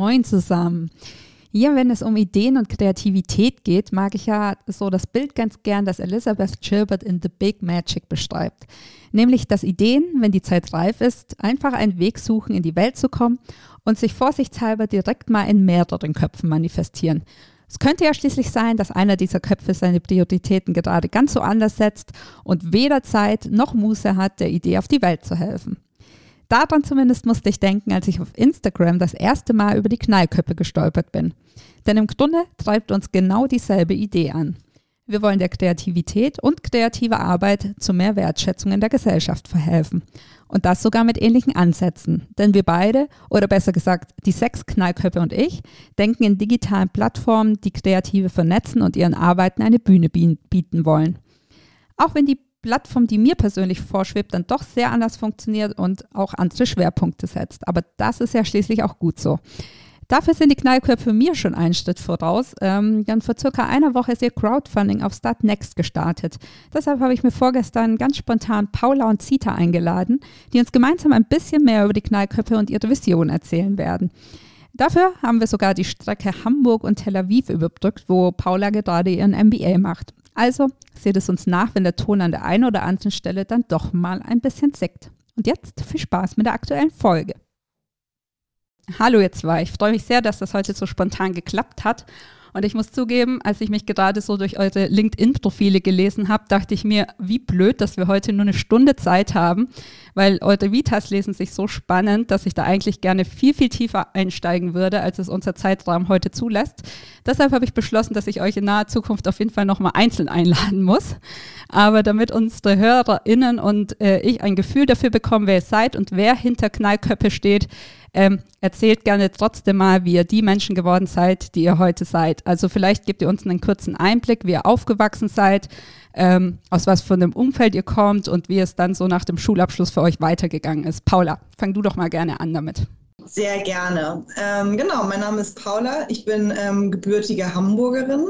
Moin zusammen. Hier, wenn es um Ideen und Kreativität geht, mag ich ja so das Bild ganz gern, das Elizabeth Gilbert in The Big Magic beschreibt. Nämlich, dass Ideen, wenn die Zeit reif ist, einfach einen Weg suchen, in die Welt zu kommen und sich vorsichtshalber direkt mal in mehreren Köpfen manifestieren. Es könnte ja schließlich sein, dass einer dieser Köpfe seine Prioritäten gerade ganz so anders setzt und weder Zeit noch Muße hat, der Idee auf die Welt zu helfen. Daran zumindest musste ich denken, als ich auf Instagram das erste Mal über die Knallköppe gestolpert bin. Denn im Grunde treibt uns genau dieselbe Idee an. Wir wollen der Kreativität und kreative Arbeit zu mehr Wertschätzung in der Gesellschaft verhelfen. Und das sogar mit ähnlichen Ansätzen. Denn wir beide, oder besser gesagt die sechs Knallköpfe und ich, denken in digitalen Plattformen, die Kreative vernetzen und ihren Arbeiten eine Bühne bieten wollen. Auch wenn die Plattform, die mir persönlich vorschwebt, dann doch sehr anders funktioniert und auch andere Schwerpunkte setzt. Aber das ist ja schließlich auch gut so. Dafür sind die Knallköpfe mir schon einen Schritt voraus. Ähm, dann vor circa einer Woche ist ihr Crowdfunding auf Start Next gestartet. Deshalb habe ich mir vorgestern ganz spontan Paula und Zita eingeladen, die uns gemeinsam ein bisschen mehr über die Knallköpfe und ihre Vision erzählen werden. Dafür haben wir sogar die Strecke Hamburg und Tel Aviv überbrückt, wo Paula gerade ihren MBA macht. Also seht es uns nach, wenn der Ton an der einen oder anderen Stelle dann doch mal ein bisschen sickt. Und jetzt viel Spaß mit der aktuellen Folge. Hallo ihr zwei, ich freue mich sehr, dass das heute so spontan geklappt hat und ich muss zugeben, als ich mich gerade so durch eure LinkedIn-Profile gelesen habe, dachte ich mir, wie blöd, dass wir heute nur eine Stunde Zeit haben, weil eure Vitas lesen sich so spannend, dass ich da eigentlich gerne viel, viel tiefer einsteigen würde, als es unser Zeitrahmen heute zulässt. Deshalb habe ich beschlossen, dass ich euch in naher Zukunft auf jeden Fall nochmal einzeln einladen muss. Aber damit unsere HörerInnen und äh, ich ein Gefühl dafür bekommen, wer ihr seid und wer hinter Knallköppe steht, ähm, erzählt gerne trotzdem mal, wie ihr die Menschen geworden seid, die ihr heute seid. Also vielleicht gebt ihr uns einen kurzen Einblick, wie ihr aufgewachsen seid, ähm, aus was für einem Umfeld ihr kommt und wie es dann so nach dem Schulabschluss für euch weitergegangen ist. Paula, fang du doch mal gerne an damit. Sehr gerne. Ähm, genau, mein Name ist Paula. Ich bin ähm, gebürtige Hamburgerin.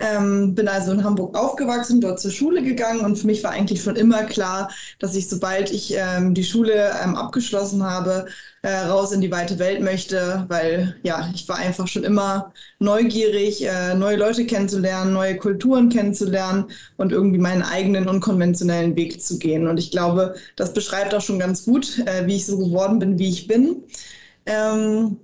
Ähm, bin also in Hamburg aufgewachsen, dort zur Schule gegangen und für mich war eigentlich schon immer klar, dass ich, sobald ich ähm, die Schule ähm, abgeschlossen habe, äh, raus in die weite Welt möchte, weil ja, ich war einfach schon immer neugierig, äh, neue Leute kennenzulernen, neue Kulturen kennenzulernen und irgendwie meinen eigenen unkonventionellen Weg zu gehen. Und ich glaube, das beschreibt auch schon ganz gut, äh, wie ich so geworden bin, wie ich bin. Ähm,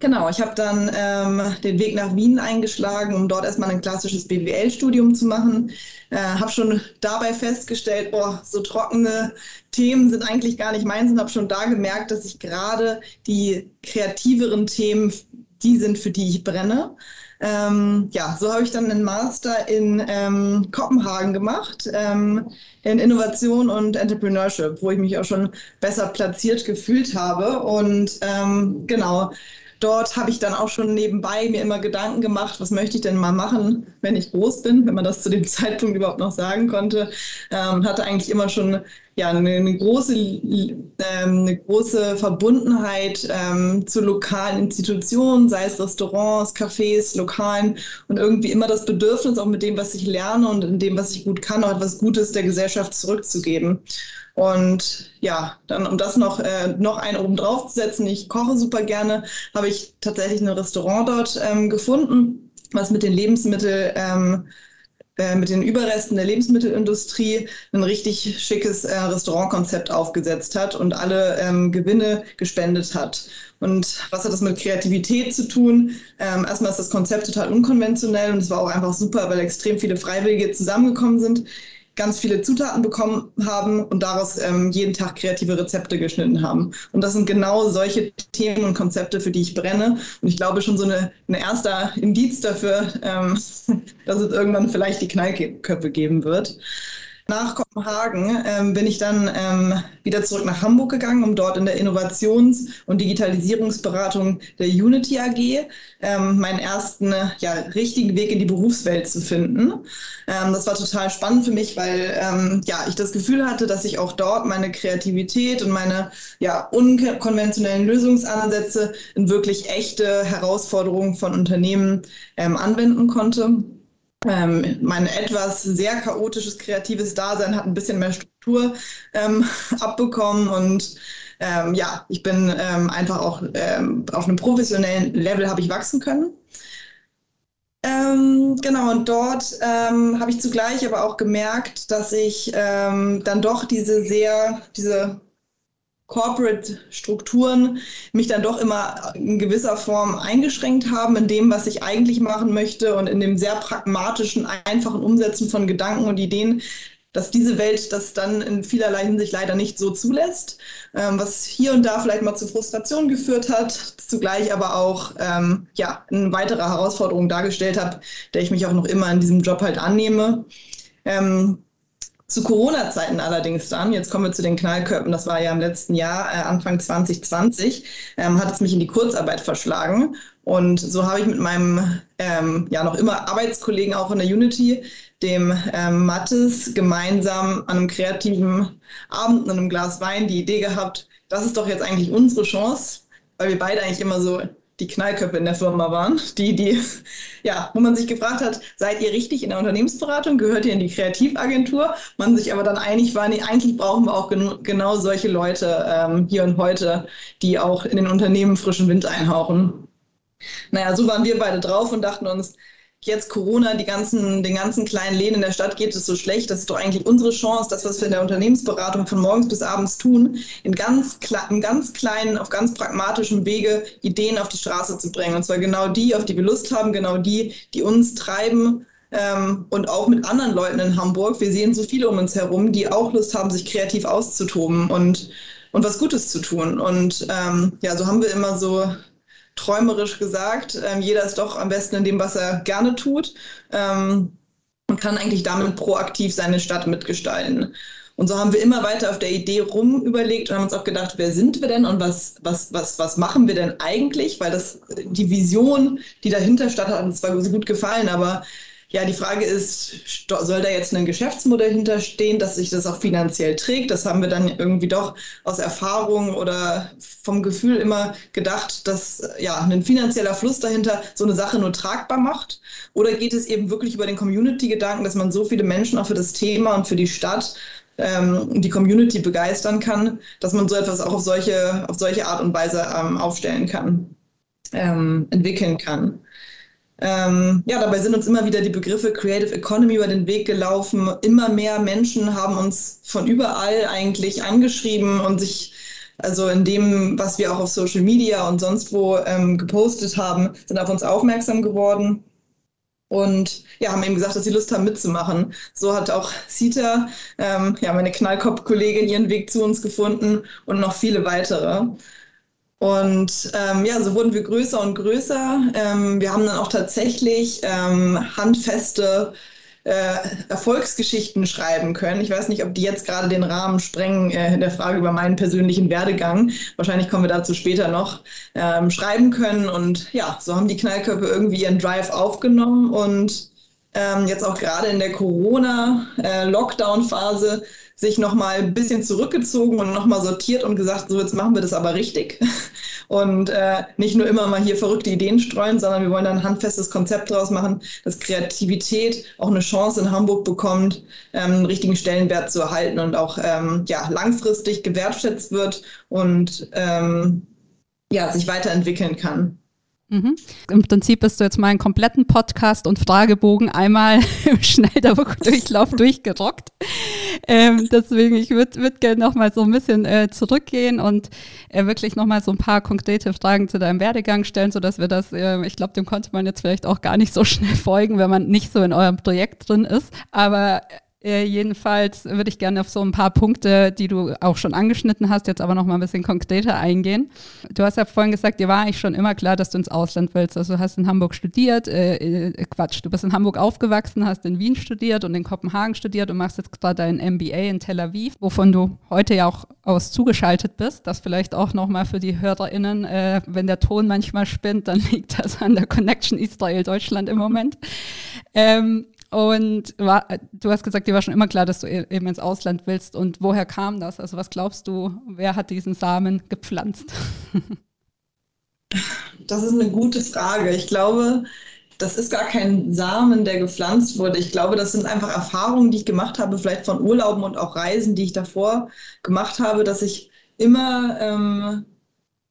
Genau, ich habe dann ähm, den Weg nach Wien eingeschlagen, um dort erstmal ein klassisches BWL-Studium zu machen. Äh, habe schon dabei festgestellt, boah, so trockene Themen sind eigentlich gar nicht meins und habe schon da gemerkt, dass ich gerade die kreativeren Themen, die sind, für die ich brenne. Ähm, ja, so habe ich dann einen Master in ähm, Kopenhagen gemacht, ähm, in Innovation und Entrepreneurship, wo ich mich auch schon besser platziert gefühlt habe. Und ähm, genau, dort habe ich dann auch schon nebenbei mir immer Gedanken gemacht, was möchte ich denn mal machen, wenn ich groß bin, wenn man das zu dem Zeitpunkt überhaupt noch sagen konnte. Ähm, hatte eigentlich immer schon ja, eine, große, ähm, eine große Verbundenheit ähm, zu lokalen Institutionen, sei es Restaurants, Cafés, Lokalen und irgendwie immer das Bedürfnis, auch mit dem, was ich lerne und in dem, was ich gut kann, auch etwas Gutes der Gesellschaft zurückzugeben. Und ja, dann um das noch, äh, noch einen oben drauf zu setzen, ich koche super gerne, habe ich tatsächlich ein Restaurant dort ähm, gefunden, was mit den Lebensmitteln ähm, äh, mit den Überresten der Lebensmittelindustrie ein richtig schickes äh, Restaurantkonzept aufgesetzt hat und alle ähm, Gewinne gespendet hat. Und was hat das mit Kreativität zu tun? Ähm, erstmal ist das Konzept total unkonventionell und es war auch einfach super, weil extrem viele Freiwillige zusammengekommen sind ganz viele Zutaten bekommen haben und daraus ähm, jeden Tag kreative Rezepte geschnitten haben. Und das sind genau solche Themen und Konzepte, für die ich brenne. Und ich glaube schon so eine, ein erster Indiz dafür, ähm, dass es irgendwann vielleicht die Knallköpfe geben wird. Nach Kopenhagen ähm, bin ich dann ähm, wieder zurück nach Hamburg gegangen, um dort in der Innovations- und Digitalisierungsberatung der Unity AG ähm, meinen ersten ja, richtigen Weg in die Berufswelt zu finden. Ähm, das war total spannend für mich, weil ähm, ja, ich das Gefühl hatte, dass ich auch dort meine Kreativität und meine ja, unkonventionellen Lösungsansätze in wirklich echte Herausforderungen von Unternehmen ähm, anwenden konnte ähm, mein etwas sehr chaotisches kreatives Dasein hat ein bisschen mehr Struktur ähm, abbekommen und ähm, ja, ich bin ähm, einfach auch ähm, auf einem professionellen Level habe ich wachsen können. Ähm, genau, und dort habe ich zugleich aber auch gemerkt, dass ich dann doch diese sehr, diese Corporate-Strukturen mich dann doch immer in gewisser Form eingeschränkt haben in dem, was ich eigentlich machen möchte und in dem sehr pragmatischen, einfachen Umsetzen von Gedanken und Ideen, dass diese Welt das dann in vielerlei Hinsicht leider nicht so zulässt, ähm, was hier und da vielleicht mal zu Frustration geführt hat, zugleich aber auch ähm, ja, eine weitere Herausforderung dargestellt hat, der ich mich auch noch immer in diesem Job halt annehme. Ähm, zu Corona-Zeiten allerdings dann, jetzt kommen wir zu den Knallkörpen, das war ja im letzten Jahr, äh, Anfang 2020, ähm, hat es mich in die Kurzarbeit verschlagen. Und so habe ich mit meinem ähm, ja noch immer Arbeitskollegen auch in der Unity, dem ähm, Mattes, gemeinsam an einem kreativen Abend und einem Glas Wein die Idee gehabt, das ist doch jetzt eigentlich unsere Chance, weil wir beide eigentlich immer so die Knallköpfe in der Firma waren, die, die, ja, wo man sich gefragt hat, seid ihr richtig in der Unternehmensberatung, gehört ihr in die Kreativagentur? Man sich aber dann einig war, nee, eigentlich brauchen wir auch gen genau solche Leute ähm, hier und heute, die auch in den Unternehmen frischen Wind einhauchen. Naja, so waren wir beide drauf und dachten uns, jetzt Corona, die ganzen, den ganzen kleinen Läden in der Stadt geht es so schlecht. Das ist doch eigentlich unsere Chance, das, was wir in der Unternehmensberatung von morgens bis abends tun, in ganz, in ganz kleinen, auf ganz pragmatischem Wege Ideen auf die Straße zu bringen. Und zwar genau die, auf die wir Lust haben, genau die, die uns treiben. Ähm, und auch mit anderen Leuten in Hamburg. Wir sehen so viele um uns herum, die auch Lust haben, sich kreativ auszutoben und, und was Gutes zu tun. Und ähm, ja, so haben wir immer so träumerisch gesagt. Ähm, jeder ist doch am besten in dem, was er gerne tut ähm, und kann eigentlich damit proaktiv seine Stadt mitgestalten. Und so haben wir immer weiter auf der Idee rumüberlegt und haben uns auch gedacht, wer sind wir denn und was, was, was, was machen wir denn eigentlich? Weil das die Vision, die dahinter stand, hat uns zwar gut gefallen, aber ja, die Frage ist, soll da jetzt ein Geschäftsmodell hinterstehen, dass sich das auch finanziell trägt? Das haben wir dann irgendwie doch aus Erfahrung oder vom Gefühl immer gedacht, dass ja ein finanzieller Fluss dahinter so eine Sache nur tragbar macht. Oder geht es eben wirklich über den Community-Gedanken, dass man so viele Menschen auch für das Thema und für die Stadt ähm, die Community begeistern kann, dass man so etwas auch auf solche, auf solche Art und Weise ähm, aufstellen kann, ähm, entwickeln kann. Ähm, ja, dabei sind uns immer wieder die Begriffe Creative Economy über den Weg gelaufen. Immer mehr Menschen haben uns von überall eigentlich angeschrieben und sich, also in dem, was wir auch auf Social Media und sonst wo ähm, gepostet haben, sind auf uns aufmerksam geworden. Und ja, haben eben gesagt, dass sie Lust haben mitzumachen. So hat auch Sita, ähm, ja, meine Knallkopf-Kollegin, ihren Weg zu uns gefunden und noch viele weitere. Und ähm, ja, so wurden wir größer und größer. Ähm, wir haben dann auch tatsächlich ähm, handfeste äh, Erfolgsgeschichten schreiben können. Ich weiß nicht, ob die jetzt gerade den Rahmen sprengen äh, in der Frage über meinen persönlichen Werdegang. Wahrscheinlich kommen wir dazu später noch ähm, schreiben können. Und ja, so haben die Knallköpfe irgendwie ihren Drive aufgenommen und ähm, jetzt auch gerade in der Corona-Lockdown-Phase äh, sich nochmal ein bisschen zurückgezogen und nochmal sortiert und gesagt, so jetzt machen wir das aber richtig. Und äh, nicht nur immer mal hier verrückte Ideen streuen, sondern wir wollen dann ein handfestes Konzept draus machen, dass Kreativität auch eine Chance in Hamburg bekommt, ähm, einen richtigen Stellenwert zu erhalten und auch ähm, ja, langfristig gewertschätzt wird und ähm, ja, sich weiterentwickeln kann. Mhm. Im Prinzip bist du jetzt mal einen kompletten Podcast und Fragebogen einmal im Schnelldurchlauf durchgerockt. Ähm, deswegen, ich würde würd gerne nochmal so ein bisschen äh, zurückgehen und äh, wirklich nochmal so ein paar konkrete Fragen zu deinem Werdegang stellen, sodass wir das, äh, ich glaube, dem konnte man jetzt vielleicht auch gar nicht so schnell folgen, wenn man nicht so in eurem Projekt drin ist. Aber Äh, jedenfalls würde ich gerne auf so ein paar Punkte, die du auch schon angeschnitten hast, jetzt aber noch mal ein bisschen konkreter eingehen. Du hast ja vorhin gesagt, dir war eigentlich schon immer klar, dass du ins Ausland willst. Also du hast in Hamburg studiert, äh, äh Quatsch, du bist in Hamburg aufgewachsen, hast in Wien studiert und in Kopenhagen studiert und machst jetzt gerade dein MBA in Tel Aviv, wovon du heute ja auch aus zugeschaltet bist. Das vielleicht auch noch mal für die HörerInnen, äh, wenn der Ton manchmal spinnt, dann liegt das an der Connection Israel-Deutschland im Moment. Ähm, und war, du hast gesagt, dir war schon immer klar, dass du e-, eben ins Ausland willst. Und woher kam das? Also was glaubst du, wer hat diesen Samen gepflanzt? Das ist eine gute Frage. Ich glaube, das ist gar kein Samen, der gepflanzt wurde. Ich glaube, das sind einfach Erfahrungen, die ich gemacht habe, vielleicht von Urlauben und auch Reisen, die ich davor gemacht habe, dass ich immer ähm,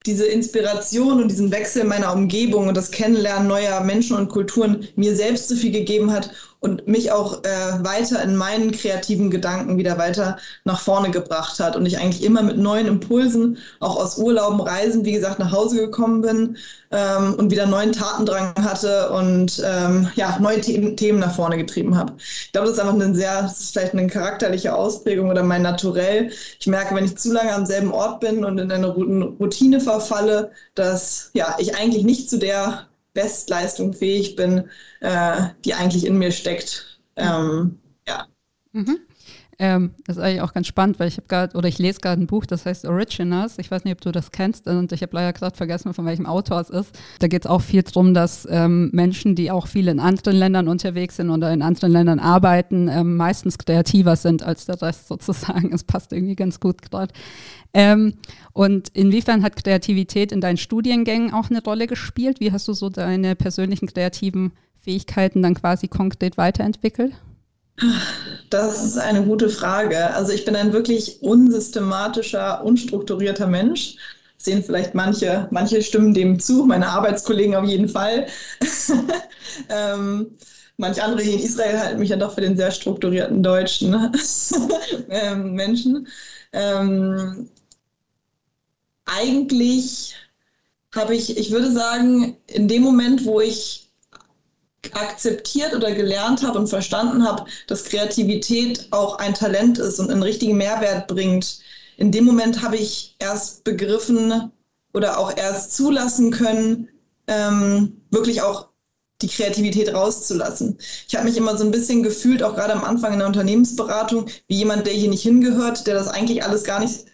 diese Inspiration und diesen Wechsel meiner Umgebung und das Kennenlernen neuer Menschen und Kulturen mir selbst so viel gegeben hat und mich auch äh, weiter in meinen kreativen Gedanken wieder weiter nach vorne gebracht hat und ich eigentlich immer mit neuen Impulsen auch aus Urlauben, Reisen, wie gesagt, nach Hause gekommen bin ähm, und wieder neuen Tatendrang hatte und ähm, ja, neue The Themen nach vorne getrieben habe. Ich glaube, das ist einfach eine sehr, das ist vielleicht eine charakterliche Ausprägung oder mein Naturell. Ich merke, wenn ich zu lange am selben Ort bin und in eine Routine verfalle, dass ja, ich eigentlich nicht zu der Bestleistung fähig bin, äh, die eigentlich in mir steckt. Ähm, ja. Mhm. Ähm, das ist eigentlich auch ganz spannend, weil ich habe gerade, oder ich lese gerade ein Buch, das heißt Originals. Ich weiß nicht, ob du das kennst und ich habe leider gerade vergessen, von welchem Autor es ist. Da geht es auch viel darum, dass ähm, Menschen, die auch viel in anderen Ländern unterwegs sind oder in anderen Ländern arbeiten, ähm, meistens kreativer sind als der Rest sozusagen. Es passt irgendwie ganz gut gerade. Ähm, und inwiefern hat Kreativität in deinen Studiengängen auch eine Rolle gespielt? Wie hast du so deine persönlichen kreativen Fähigkeiten dann quasi konkret weiterentwickelt? Das ist eine gute Frage. Also ich bin ein wirklich unsystematischer, unstrukturierter Mensch. Sehen vielleicht manche, manche stimmen dem zu, meine Arbeitskollegen auf jeden Fall. ähm, manche andere hier in Israel halten mich ja doch für den sehr strukturierten deutschen ähm, Menschen. Ähm, eigentlich habe ich, ich würde sagen, in dem Moment, wo ich akzeptiert oder gelernt habe und verstanden habe, dass Kreativität auch ein Talent ist und einen richtigen Mehrwert bringt, in dem Moment habe ich erst begriffen oder auch erst zulassen können, ähm, wirklich auch die Kreativität rauszulassen. Ich habe mich immer so ein bisschen gefühlt, auch gerade am Anfang in der Unternehmensberatung, wie jemand, der hier nicht hingehört, der das eigentlich alles gar nicht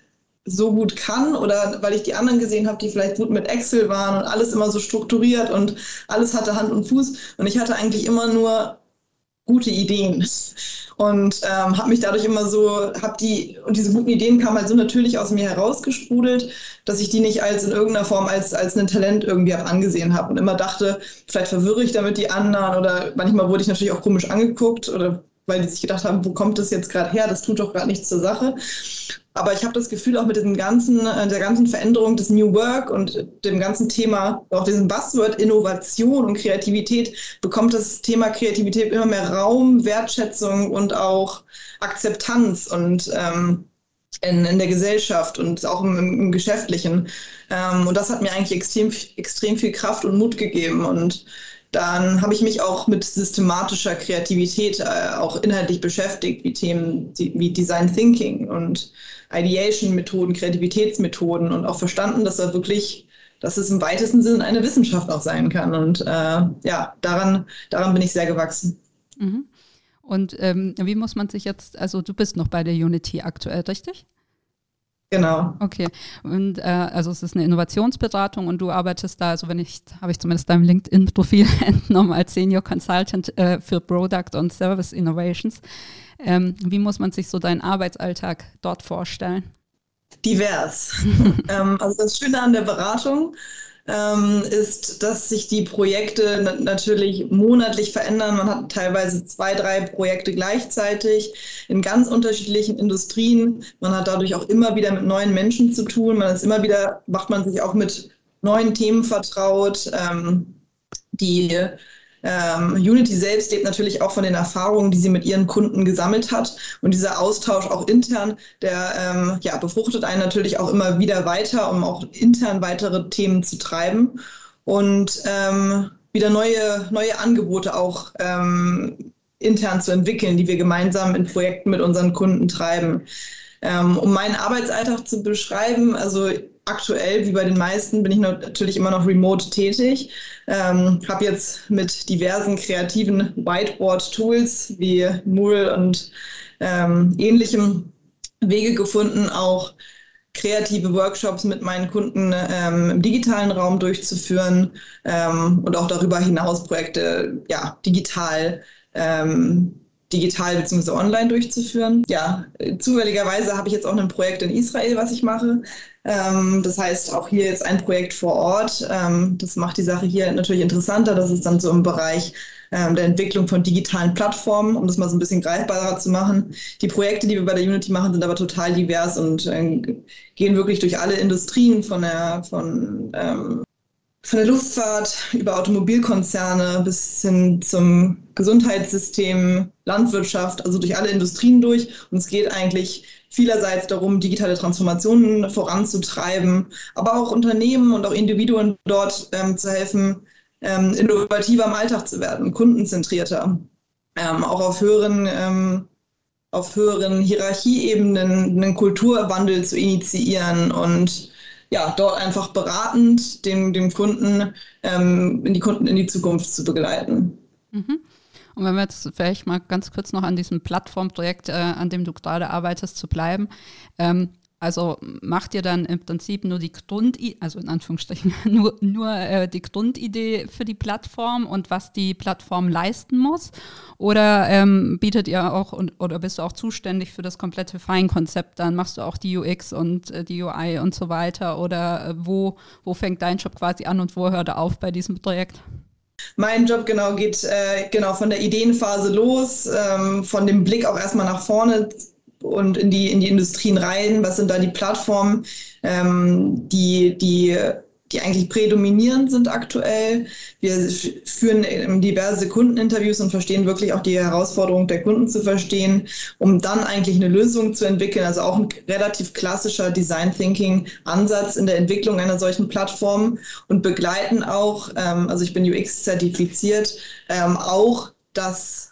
so gut kann oder weil ich die anderen gesehen habe, die vielleicht gut mit Excel waren und alles immer so strukturiert und alles hatte Hand und Fuß. Und ich hatte eigentlich immer nur gute Ideen. Und ähm, habe mich dadurch immer so, habe die und diese guten Ideen kamen halt so natürlich aus mir herausgesprudelt, dass ich die nicht als in irgendeiner Form als als ein Talent irgendwie hab angesehen habe und immer dachte, vielleicht verwirre ich damit die anderen oder manchmal wurde ich natürlich auch komisch angeguckt oder weil die sich gedacht haben, wo kommt das jetzt gerade her? Das tut doch gerade nichts zur Sache. Aber ich habe das Gefühl, auch mit diesem ganzen, äh, der ganzen Veränderung des New Work und dem ganzen Thema, auch diesem Buzzword Innovation und Kreativität, bekommt das Thema Kreativität immer mehr Raum, Wertschätzung und auch Akzeptanz und ähm, in, in der Gesellschaft und auch im, im Geschäftlichen. Ähm, und das hat mir eigentlich extrem, extrem viel Kraft und Mut gegeben. Und dann habe ich mich auch mit systematischer Kreativität äh, auch inhaltlich beschäftigt, wie Themen wie Design Thinking und Ideation-Methoden, Kreativitätsmethoden und auch verstanden, dass da wirklich, dass es im weitesten Sinne eine Wissenschaft auch sein kann. Und äh, ja, daran, daran bin ich sehr gewachsen. Mhm. Und ähm, wie muss man sich jetzt, also du bist noch bei der Unity aktuell, richtig? Genau. Okay. Und äh, also es ist eine Innovationsberatung und du arbeitest da, also wenn ich, habe ich zumindest deinem LinkedIn-Profil entnommen als Senior Consultant äh, für Product und Service Innovations. Ähm, wie muss man sich so deinen Arbeitsalltag dort vorstellen? Divers. ähm, also das Schöne an der Beratung ähm, ist, dass sich die Projekte na natürlich monatlich verändern. Man hat teilweise zwei, drei Projekte gleichzeitig in ganz unterschiedlichen Industrien. Man hat dadurch auch immer wieder mit neuen Menschen zu tun. Man ist immer wieder, macht man sich auch mit neuen Themen vertraut. Ähm, die ähm, Unity selbst lebt natürlich auch von den Erfahrungen, die sie mit ihren Kunden gesammelt hat. Und dieser Austausch auch intern, der ähm, ja, befruchtet einen natürlich auch immer wieder weiter, um auch intern weitere Themen zu treiben und ähm, wieder neue, neue Angebote auch ähm, intern zu entwickeln, die wir gemeinsam in Projekten mit unseren Kunden treiben. Ähm, um meinen Arbeitsalltag zu beschreiben, also aktuell, wie bei den meisten, bin ich natürlich immer noch remote tätig. Ähm, habe jetzt mit diversen kreativen Whiteboard-Tools wie Moodle und ähm, ähnlichem Wege gefunden, auch kreative Workshops mit meinen Kunden ähm, im digitalen Raum durchzuführen ähm, und auch darüber hinaus Projekte ja, digital ähm, digital bzw. online durchzuführen. Ja, zufälligerweise habe ich jetzt auch ein Projekt in Israel, was ich mache. Ähm, das heißt, auch hier jetzt ein Projekt vor Ort. Ähm, das macht die Sache hier natürlich interessanter. Das ist dann so im Bereich ähm, der Entwicklung von digitalen Plattformen, um das mal so ein bisschen greifbarer zu machen. Die Projekte, die wir bei der Unity machen, sind aber total divers und äh, gehen wirklich durch alle Industrien von der, von, ähm, von der Luftfahrt über Automobilkonzerne bis hin zum Gesundheitssystem, Landwirtschaft, also durch alle Industrien durch. Und es geht eigentlich vielerseits darum, digitale Transformationen voranzutreiben, aber auch Unternehmen und auch Individuen dort ähm, zu helfen, ähm, innovativer im Alltag zu werden, kundenzentrierter, ähm, auch auf höheren, ähm, auf höheren Hierarchieebenen einen Kulturwandel zu initiieren und ja, dort einfach beratend den, den Kunden, ähm, in die Kunden in die Zukunft zu begleiten. Mhm. Und wenn wir jetzt vielleicht mal ganz kurz noch an diesem Plattformprojekt, äh, an dem du gerade arbeitest, zu bleiben. Ähm, also macht ihr dann im Prinzip nur die Grundidee, also in Anführungsstrichen nur, nur äh, die Grundidee für die Plattform und was die Plattform leisten muss? Oder ähm, bietet ihr auch und, oder bist du auch zuständig für das komplette Feinkonzept? Dann machst du auch die UX und äh, die UI und so weiter? Oder äh, wo, wo fängt dein Job quasi an und wo hört er auf bei diesem Projekt? Mein Job genau geht äh, genau von der Ideenphase los, ähm, von dem Blick auch erstmal nach vorne und in die, in die Industrien rein? Was sind da die Plattformen, ähm, die, die, die eigentlich prädominierend sind aktuell? Wir führen diverse Kundeninterviews und verstehen wirklich auch die Herausforderung der Kunden zu verstehen, um dann eigentlich eine Lösung zu entwickeln. Also auch ein relativ klassischer Design Thinking Ansatz in der Entwicklung einer solchen Plattform und begleiten auch, ähm, also ich bin UX zertifiziert, ähm, auch das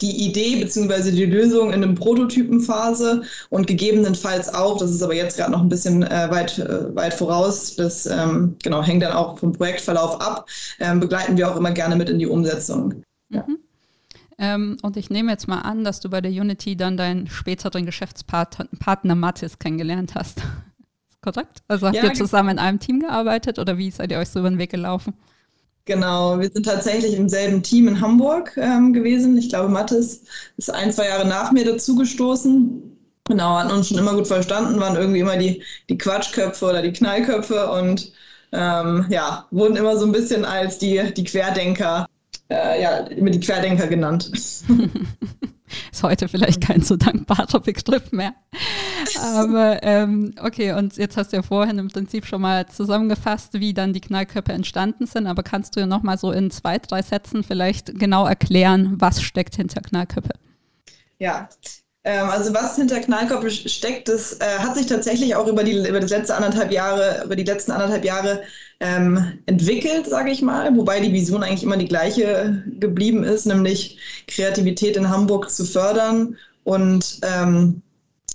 die Idee bzw. die Lösung in einem Prototypenphase und gegebenenfalls auch, das ist aber jetzt gerade noch ein bisschen äh, weit, äh, weit voraus, das ähm, genau, hängt dann auch vom Projektverlauf ab, ähm, begleiten wir auch immer gerne mit in die Umsetzung. Ja. Mhm. Ähm, und ich nehme jetzt mal an, dass du bei der Unity dann deinen späteren Geschäftspartner Mathis kennengelernt hast. Korrekt? Also habt ja, ihr zusammen in einem Team gearbeitet oder wie seid ihr euch so über den Weg gelaufen? Genau, wir sind tatsächlich im selben Team in Hamburg ähm, gewesen. Ich glaube, Mathis ist ein, zwei Jahre nach mir dazugestoßen. Genau, hatten uns schon immer gut verstanden, waren irgendwie immer die, die Quatschköpfe oder die Knallköpfe und ähm, ja, wurden immer so ein bisschen als die, die Querdenker, äh, ja, immer die Querdenker genannt. Ist heute vielleicht kein so dankbarer Begriff mehr. Aber ähm, okay, und jetzt hast du ja vorhin im Prinzip schon mal zusammengefasst, wie dann die Knallköpfe entstanden sind. Aber kannst du ja noch mal so in zwei, drei Sätzen vielleicht genau erklären, was steckt hinter Knallköpfe? Ja, also was hinter Knallköpfe steckt, das äh, hat sich tatsächlich auch über die über das letzte anderthalb Jahre, über die letzten anderthalb Jahre ähm, entwickelt, sage ich mal, wobei die Vision eigentlich immer die gleiche geblieben ist, nämlich Kreativität in Hamburg zu fördern und ähm,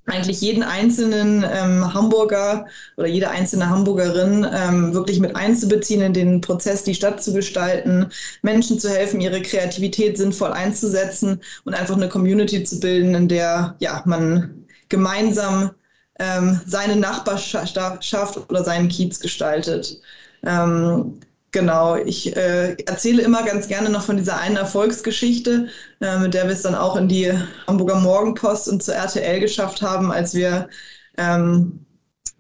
eigentlich jeden einzelnen ähm, Hamburger oder jede einzelne Hamburgerin ähm, wirklich mit einzubeziehen in den Prozess, die Stadt zu gestalten, Menschen zu helfen, ihre Kreativität sinnvoll einzusetzen und einfach eine Community zu bilden, in der ja man gemeinsam ähm, seine Nachbarschaft oder seinen Kiez gestaltet. Ähm, Genau, ich äh, erzähle immer ganz gerne noch von dieser einen Erfolgsgeschichte, äh, mit der wir es dann auch in die Hamburger Morgenpost und zur RTL geschafft haben, als wir ähm,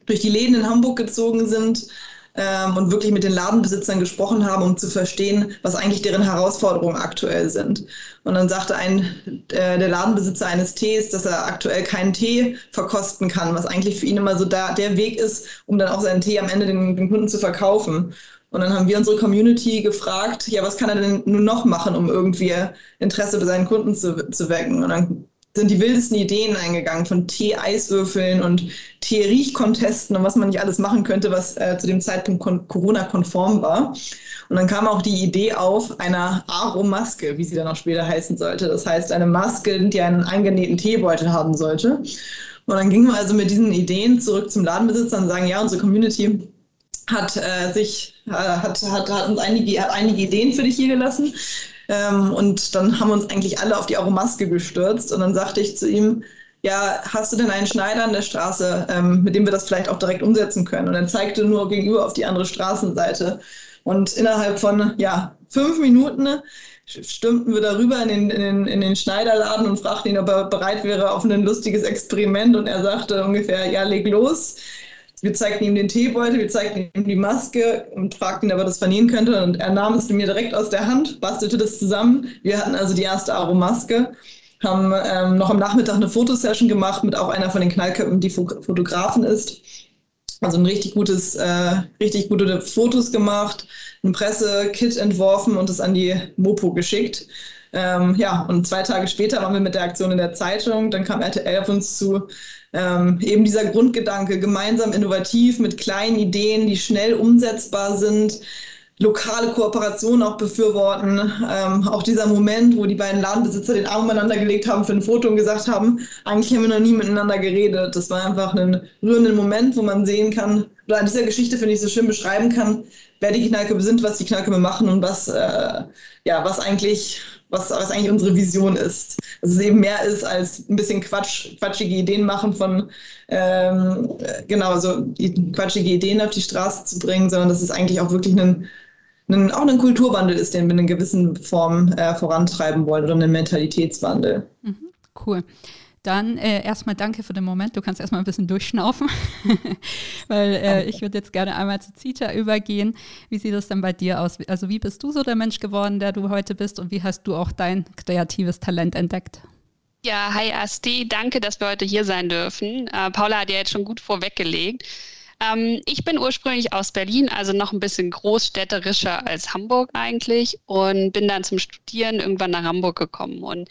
durch die Läden in Hamburg gezogen sind ähm, und wirklich mit den Ladenbesitzern gesprochen haben, um zu verstehen, was eigentlich deren Herausforderungen aktuell sind. Und dann sagte ein äh, der Ladenbesitzer eines Tees, dass er aktuell keinen Tee verkosten kann, was eigentlich für ihn immer so da, der Weg ist, um dann auch seinen Tee am Ende den, den Kunden zu verkaufen. Und dann haben wir unsere Community gefragt, ja, was kann er denn nun noch machen, um irgendwie Interesse bei seinen Kunden zu, zu wecken? Und dann sind die wildesten Ideen eingegangen von Tee-Eiswürfeln und Tee-Riechkontesten und was man nicht alles machen könnte, was äh, zu dem Zeitpunkt Corona-konform war. Und dann kam auch die Idee auf einer Aromaske, wie sie dann auch später heißen sollte. Das heißt, eine Maske, die einen eingenähten Teebeutel haben sollte. Und dann gingen wir also mit diesen Ideen zurück zum Ladenbesitzer und sagen, ja, unsere Community hat äh, sich äh, hat, hat, hat uns einige, hat einige Ideen für dich hier gelassen. Ähm, und dann haben uns eigentlich alle auf die Aromaske gestürzt. Und dann sagte ich zu ihm, ja, hast du denn einen Schneider an der Straße, ähm, mit dem wir das vielleicht auch direkt umsetzen können? Und er zeigte nur gegenüber auf die andere Straßenseite. Und innerhalb von ja, fünf Minuten stürmten wir darüber in den, in, den, in den Schneiderladen und fragten ihn, ob er bereit wäre auf ein lustiges Experiment. Und er sagte ungefähr, ja, leg los. Wir zeigten ihm den Teebeutel, wir zeigten ihm die Maske und fragten ob er das vernehmen könnte. Und er nahm es mir direkt aus der Hand, bastelte das zusammen. Wir hatten also die erste Aromaske, haben ähm, noch am Nachmittag eine Fotosession gemacht mit auch einer von den Knallköpfen, die Fotografen ist. Also ein richtig gutes, äh, richtig gute Fotos gemacht, ein Pressekit entworfen und es an die Mopo geschickt. Ähm, ja, und zwei Tage später waren wir mit der Aktion in der Zeitung. Dann kam RTL auf uns zu. Ähm, eben dieser Grundgedanke, gemeinsam innovativ mit kleinen Ideen, die schnell umsetzbar sind, lokale Kooperation auch befürworten. Ähm, auch dieser Moment, wo die beiden Ladenbesitzer den Arm umeinander gelegt haben für ein Foto und gesagt haben, eigentlich haben wir noch nie miteinander geredet. Das war einfach ein rührender Moment, wo man sehen kann, oder an dieser Geschichte finde ich so schön beschreiben kann, wer die Knallköpfe sind, was die Knallköpfe machen und was, äh, ja, was eigentlich was, was eigentlich unsere Vision ist. Dass es eben mehr ist als ein bisschen Quatsch, quatschige Ideen machen von, ähm, genau, so quatschige Ideen auf die Straße zu bringen, sondern dass es eigentlich auch wirklich ein, ein, auch ein Kulturwandel ist, den wir in gewissen Form äh, vorantreiben wollen oder einen Mentalitätswandel. Mhm, cool. Dann äh, erstmal danke für den Moment. Du kannst erstmal ein bisschen durchschnaufen, weil äh, ich würde jetzt gerne einmal zu Zita übergehen. Wie sieht es denn bei dir aus? Also wie bist du so der Mensch geworden, der du heute bist und wie hast du auch dein kreatives Talent entdeckt? Ja, hi Asti, danke, dass wir heute hier sein dürfen. Äh, Paula hat ja jetzt schon gut vorweggelegt. Ähm, ich bin ursprünglich aus Berlin, also noch ein bisschen großstädterischer als Hamburg eigentlich und bin dann zum Studieren irgendwann nach Hamburg gekommen und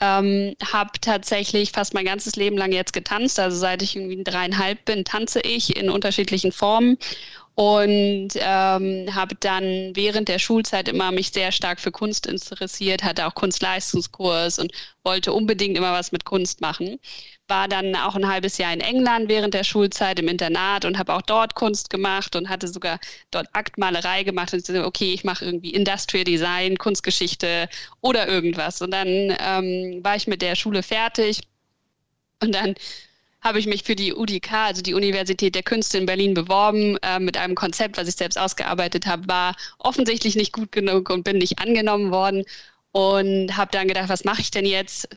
ähm, habe tatsächlich fast mein ganzes Leben lang jetzt getanzt. Also seit ich irgendwie dreieinhalb bin, tanze ich in unterschiedlichen Formen und ähm, habe dann während der Schulzeit immer mich sehr stark für Kunst interessiert, hatte auch Kunstleistungskurs und wollte unbedingt immer was mit Kunst machen. War dann auch ein halbes Jahr in England während der Schulzeit im Internat und habe auch dort Kunst gemacht und hatte sogar dort Aktmalerei gemacht und dachte, okay, ich mache irgendwie Industrial Design, Kunstgeschichte oder irgendwas. Und dann ähm, war ich mit der Schule fertig und dann habe ich mich für die UDK, also die Universität der Künste in Berlin, beworben äh, mit einem Konzept, was ich selbst ausgearbeitet habe, war offensichtlich nicht gut genug und bin nicht angenommen worden und habe dann gedacht, was mache ich denn jetzt?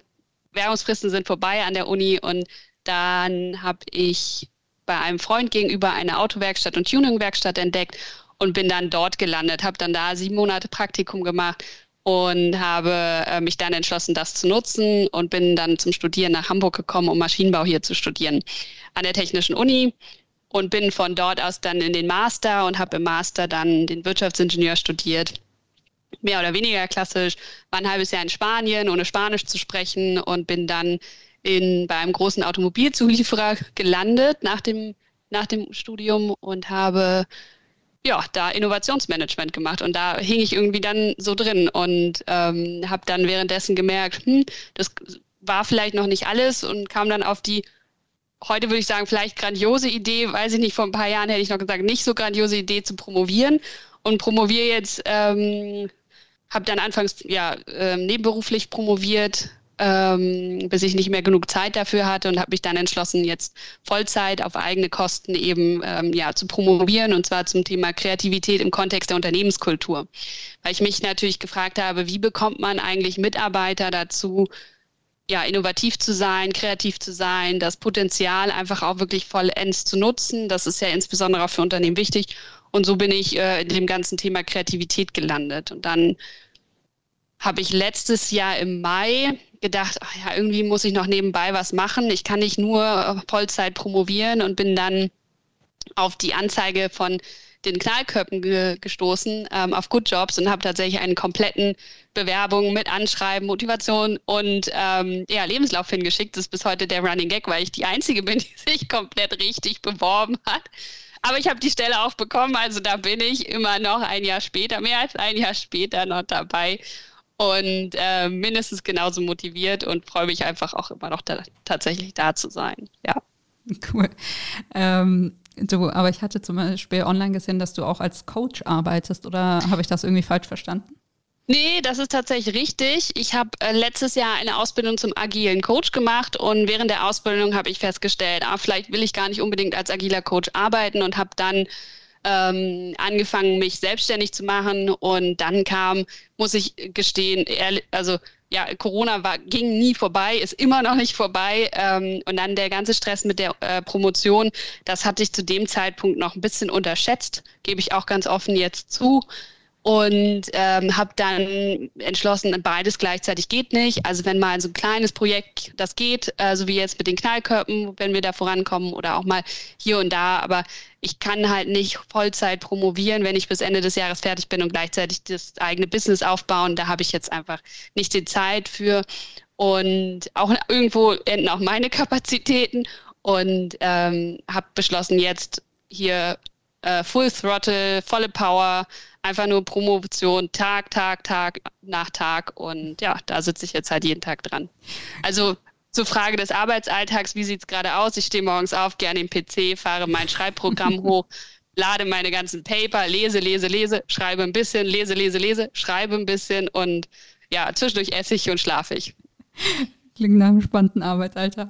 Währungsfristen sind vorbei an der Uni und dann habe ich bei einem Freund gegenüber eine Autowerkstatt und Tuningwerkstatt entdeckt und bin dann dort gelandet, habe dann da sieben Monate Praktikum gemacht und habe äh, mich dann entschlossen, das zu nutzen und bin dann zum Studieren nach Hamburg gekommen, um Maschinenbau hier zu studieren an der Technischen Uni und bin von dort aus dann in den Master und habe im Master dann den Wirtschaftsingenieur studiert. Mehr oder weniger klassisch, war ein halbes Jahr in Spanien, ohne Spanisch zu sprechen und bin dann in, bei einem großen Automobilzulieferer gelandet nach dem, nach dem Studium und habe ja, da Innovationsmanagement gemacht und da hing ich irgendwie dann so drin und ähm, habe dann währenddessen gemerkt, hm, das war vielleicht noch nicht alles und kam dann auf die, heute würde ich sagen, vielleicht grandiose Idee, weiß ich nicht, vor ein paar Jahren hätte ich noch gesagt, nicht so grandiose Idee zu promovieren und promoviere jetzt, ähm, habe dann anfangs ja äh, nebenberuflich promoviert, ähm, bis ich nicht mehr genug Zeit dafür hatte und habe mich dann entschlossen, jetzt Vollzeit auf eigene Kosten eben ähm, ja, zu promovieren und zwar zum Thema Kreativität im Kontext der Unternehmenskultur. Weil ich mich natürlich gefragt habe, wie bekommt man eigentlich Mitarbeiter dazu, ja, innovativ zu sein, kreativ zu sein, das Potenzial einfach auch wirklich vollends zu nutzen. Das ist ja insbesondere auch für Unternehmen wichtig. Und so bin ich äh, in dem ganzen Thema Kreativität gelandet. Und dann habe ich letztes Jahr im Mai gedacht, ach ja, irgendwie muss ich noch nebenbei was machen. Ich kann nicht nur Vollzeit promovieren und bin dann auf die Anzeige von den Knallköppen ge gestoßen ähm, auf Good Jobs und habe tatsächlich einen kompletten Bewerbung mit Anschreiben, Motivation und ähm, ja, Lebenslauf hingeschickt. Das ist bis heute der Running Gag, weil ich die Einzige bin, die sich komplett richtig beworben hat. Aber ich habe die Stelle auch bekommen, also da bin ich immer noch ein Jahr später, mehr als ein Jahr später noch dabei und äh, mindestens genauso motiviert und freue mich einfach auch immer noch da, tatsächlich da zu sein. Ja. Cool. Ähm, du, aber ich hatte zum Beispiel online gesehen, dass du auch als Coach arbeitest oder habe ich das irgendwie falsch verstanden? Nee, das ist tatsächlich richtig. Ich habe äh, letztes Jahr eine Ausbildung zum agilen Coach gemacht und während der Ausbildung habe ich festgestellt, ah, vielleicht will ich gar nicht unbedingt als agiler Coach arbeiten und habe dann ähm, angefangen, mich selbstständig zu machen und dann kam, muss ich gestehen, also ja, Corona war, ging nie vorbei, ist immer noch nicht vorbei. Ähm, und dann der ganze Stress mit der äh, Promotion, das hatte ich zu dem Zeitpunkt noch ein bisschen unterschätzt, gebe ich auch ganz offen jetzt zu und ähm, habe dann entschlossen, beides gleichzeitig geht nicht. Also wenn mal so ein kleines Projekt das geht, äh, so wie jetzt mit den Knallkörpen, wenn wir da vorankommen oder auch mal hier und da, aber ich kann halt nicht Vollzeit promovieren, wenn ich bis Ende des Jahres fertig bin und gleichzeitig das eigene Business aufbauen. Da habe ich jetzt einfach nicht die Zeit für und auch irgendwo enden auch meine Kapazitäten und ähm, habe beschlossen, jetzt hier äh, Full Throttle, volle Power einfach nur Promotion, Tag, Tag, Tag nach Tag. Und ja, da sitze ich jetzt halt jeden Tag dran. Also zur Frage des Arbeitsalltags, wie sieht es gerade aus? Ich stehe morgens auf, gerne den PC, fahre mein Schreibprogramm hoch, lade meine ganzen Paper, lese, lese, lese, schreibe ein bisschen, lese, lese, lese, schreibe ein bisschen und ja, zwischendurch esse ich und schlafe ich. Klingt nach einem spannenden Arbeitsalltag.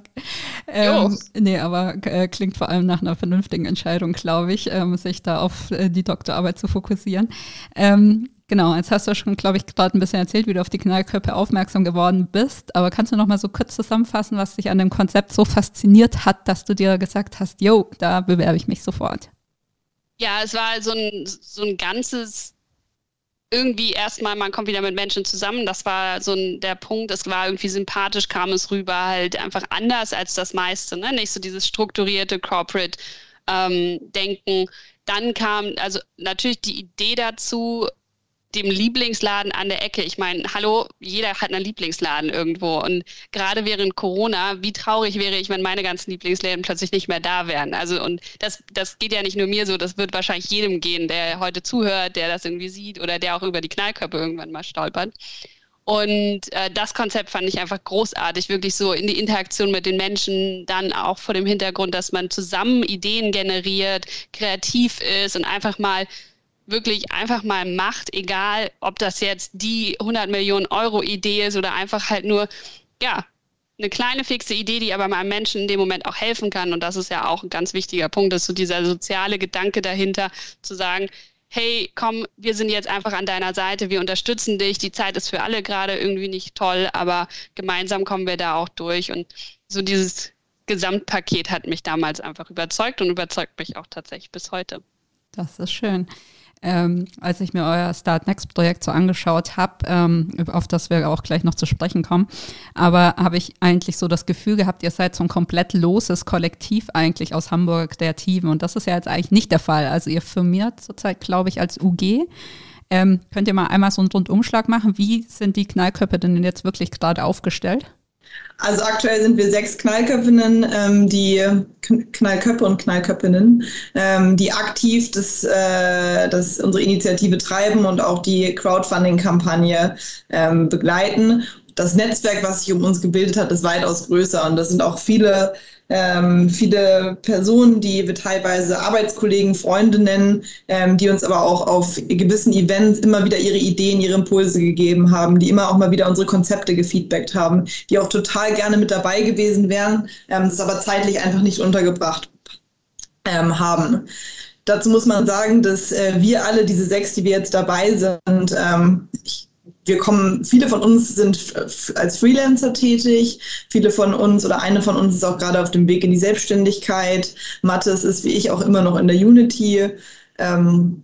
Ähm, nee, aber äh, klingt vor allem nach einer vernünftigen Entscheidung, glaube ich, ähm, sich da auf äh, die Doktorarbeit zu fokussieren. Ähm, genau, jetzt hast du schon, glaube ich, gerade ein bisschen erzählt, wie du auf die Knallköpfe aufmerksam geworden bist. Aber kannst du noch mal so kurz zusammenfassen, was dich an dem Konzept so fasziniert hat, dass du dir gesagt hast, yo, da bewerbe ich mich sofort? Ja, es war so ein, so ein ganzes irgendwie erstmal, man kommt wieder mit Menschen zusammen. Das war so ein, der Punkt. Es war irgendwie sympathisch, kam es rüber, halt einfach anders als das meiste. Ne? Nicht so dieses strukturierte Corporate ähm, Denken. Dann kam also natürlich die Idee dazu, dem Lieblingsladen an der Ecke. Ich meine, hallo, jeder hat einen Lieblingsladen irgendwo. Und gerade während Corona, wie traurig wäre ich, wenn meine ganzen Lieblingsläden plötzlich nicht mehr da wären. Also, und das, das geht ja nicht nur mir so, das wird wahrscheinlich jedem gehen, der heute zuhört, der das irgendwie sieht oder der auch über die Knallköpfe irgendwann mal stolpert. Und äh, das Konzept fand ich einfach großartig, wirklich so in die Interaktion mit den Menschen, dann auch vor dem Hintergrund, dass man zusammen Ideen generiert, kreativ ist und einfach mal wirklich einfach mal macht, egal ob das jetzt die 100 Millionen Euro Idee ist oder einfach halt nur, ja, eine kleine fixe Idee, die aber einem Menschen in dem Moment auch helfen kann. Und das ist ja auch ein ganz wichtiger Punkt, ist so dieser soziale Gedanke dahinter, zu sagen, hey, komm, wir sind jetzt einfach an deiner Seite, wir unterstützen dich, die Zeit ist für alle gerade irgendwie nicht toll, aber gemeinsam kommen wir da auch durch. Und so dieses Gesamtpaket hat mich damals einfach überzeugt und überzeugt mich auch tatsächlich bis heute. Das ist schön ähm, als ich mir euer Start Next Projekt so angeschaut habe, ähm, auf das wir auch gleich noch zu sprechen kommen, aber habe ich eigentlich so das Gefühl gehabt, ihr seid so ein komplett loses Kollektiv eigentlich aus Hamburger Kreativen und das ist ja jetzt eigentlich nicht der Fall. Also ihr firmiert zurzeit, glaube ich, als UG. Ähm, könnt ihr mal einmal so einen Rundumschlag machen? Wie sind die Knallköpfe denn jetzt wirklich gerade aufgestellt? Also aktuell sind wir sechs Knallköpfinnen, ähm, die Knallköpfe und Knallköpfinnen, ähm, die aktiv das, äh, das unsere Initiative treiben und auch die Crowdfunding-Kampagne ähm, begleiten. Das Netzwerk, was sich um uns gebildet hat, ist weitaus größer und das sind auch viele ähm, viele Personen, die wir teilweise Arbeitskollegen, Freunde nennen, ähm, die uns aber auch auf gewissen Events immer wieder ihre Ideen, ihre Impulse gegeben haben, die immer auch mal wieder unsere Konzepte gefeedbackt haben, die auch total gerne mit dabei gewesen wären, ähm, das aber zeitlich einfach nicht untergebracht ähm, haben. Dazu muss man sagen, dass äh, wir alle, diese sechs, die wir jetzt dabei sind, ähm, ich wir kommen, viele von uns sind als Freelancer tätig, viele von uns oder eine von uns ist auch gerade auf dem Weg in die Selbstständigkeit. Mathis ist wie ich auch immer noch in der Unity. Ähm,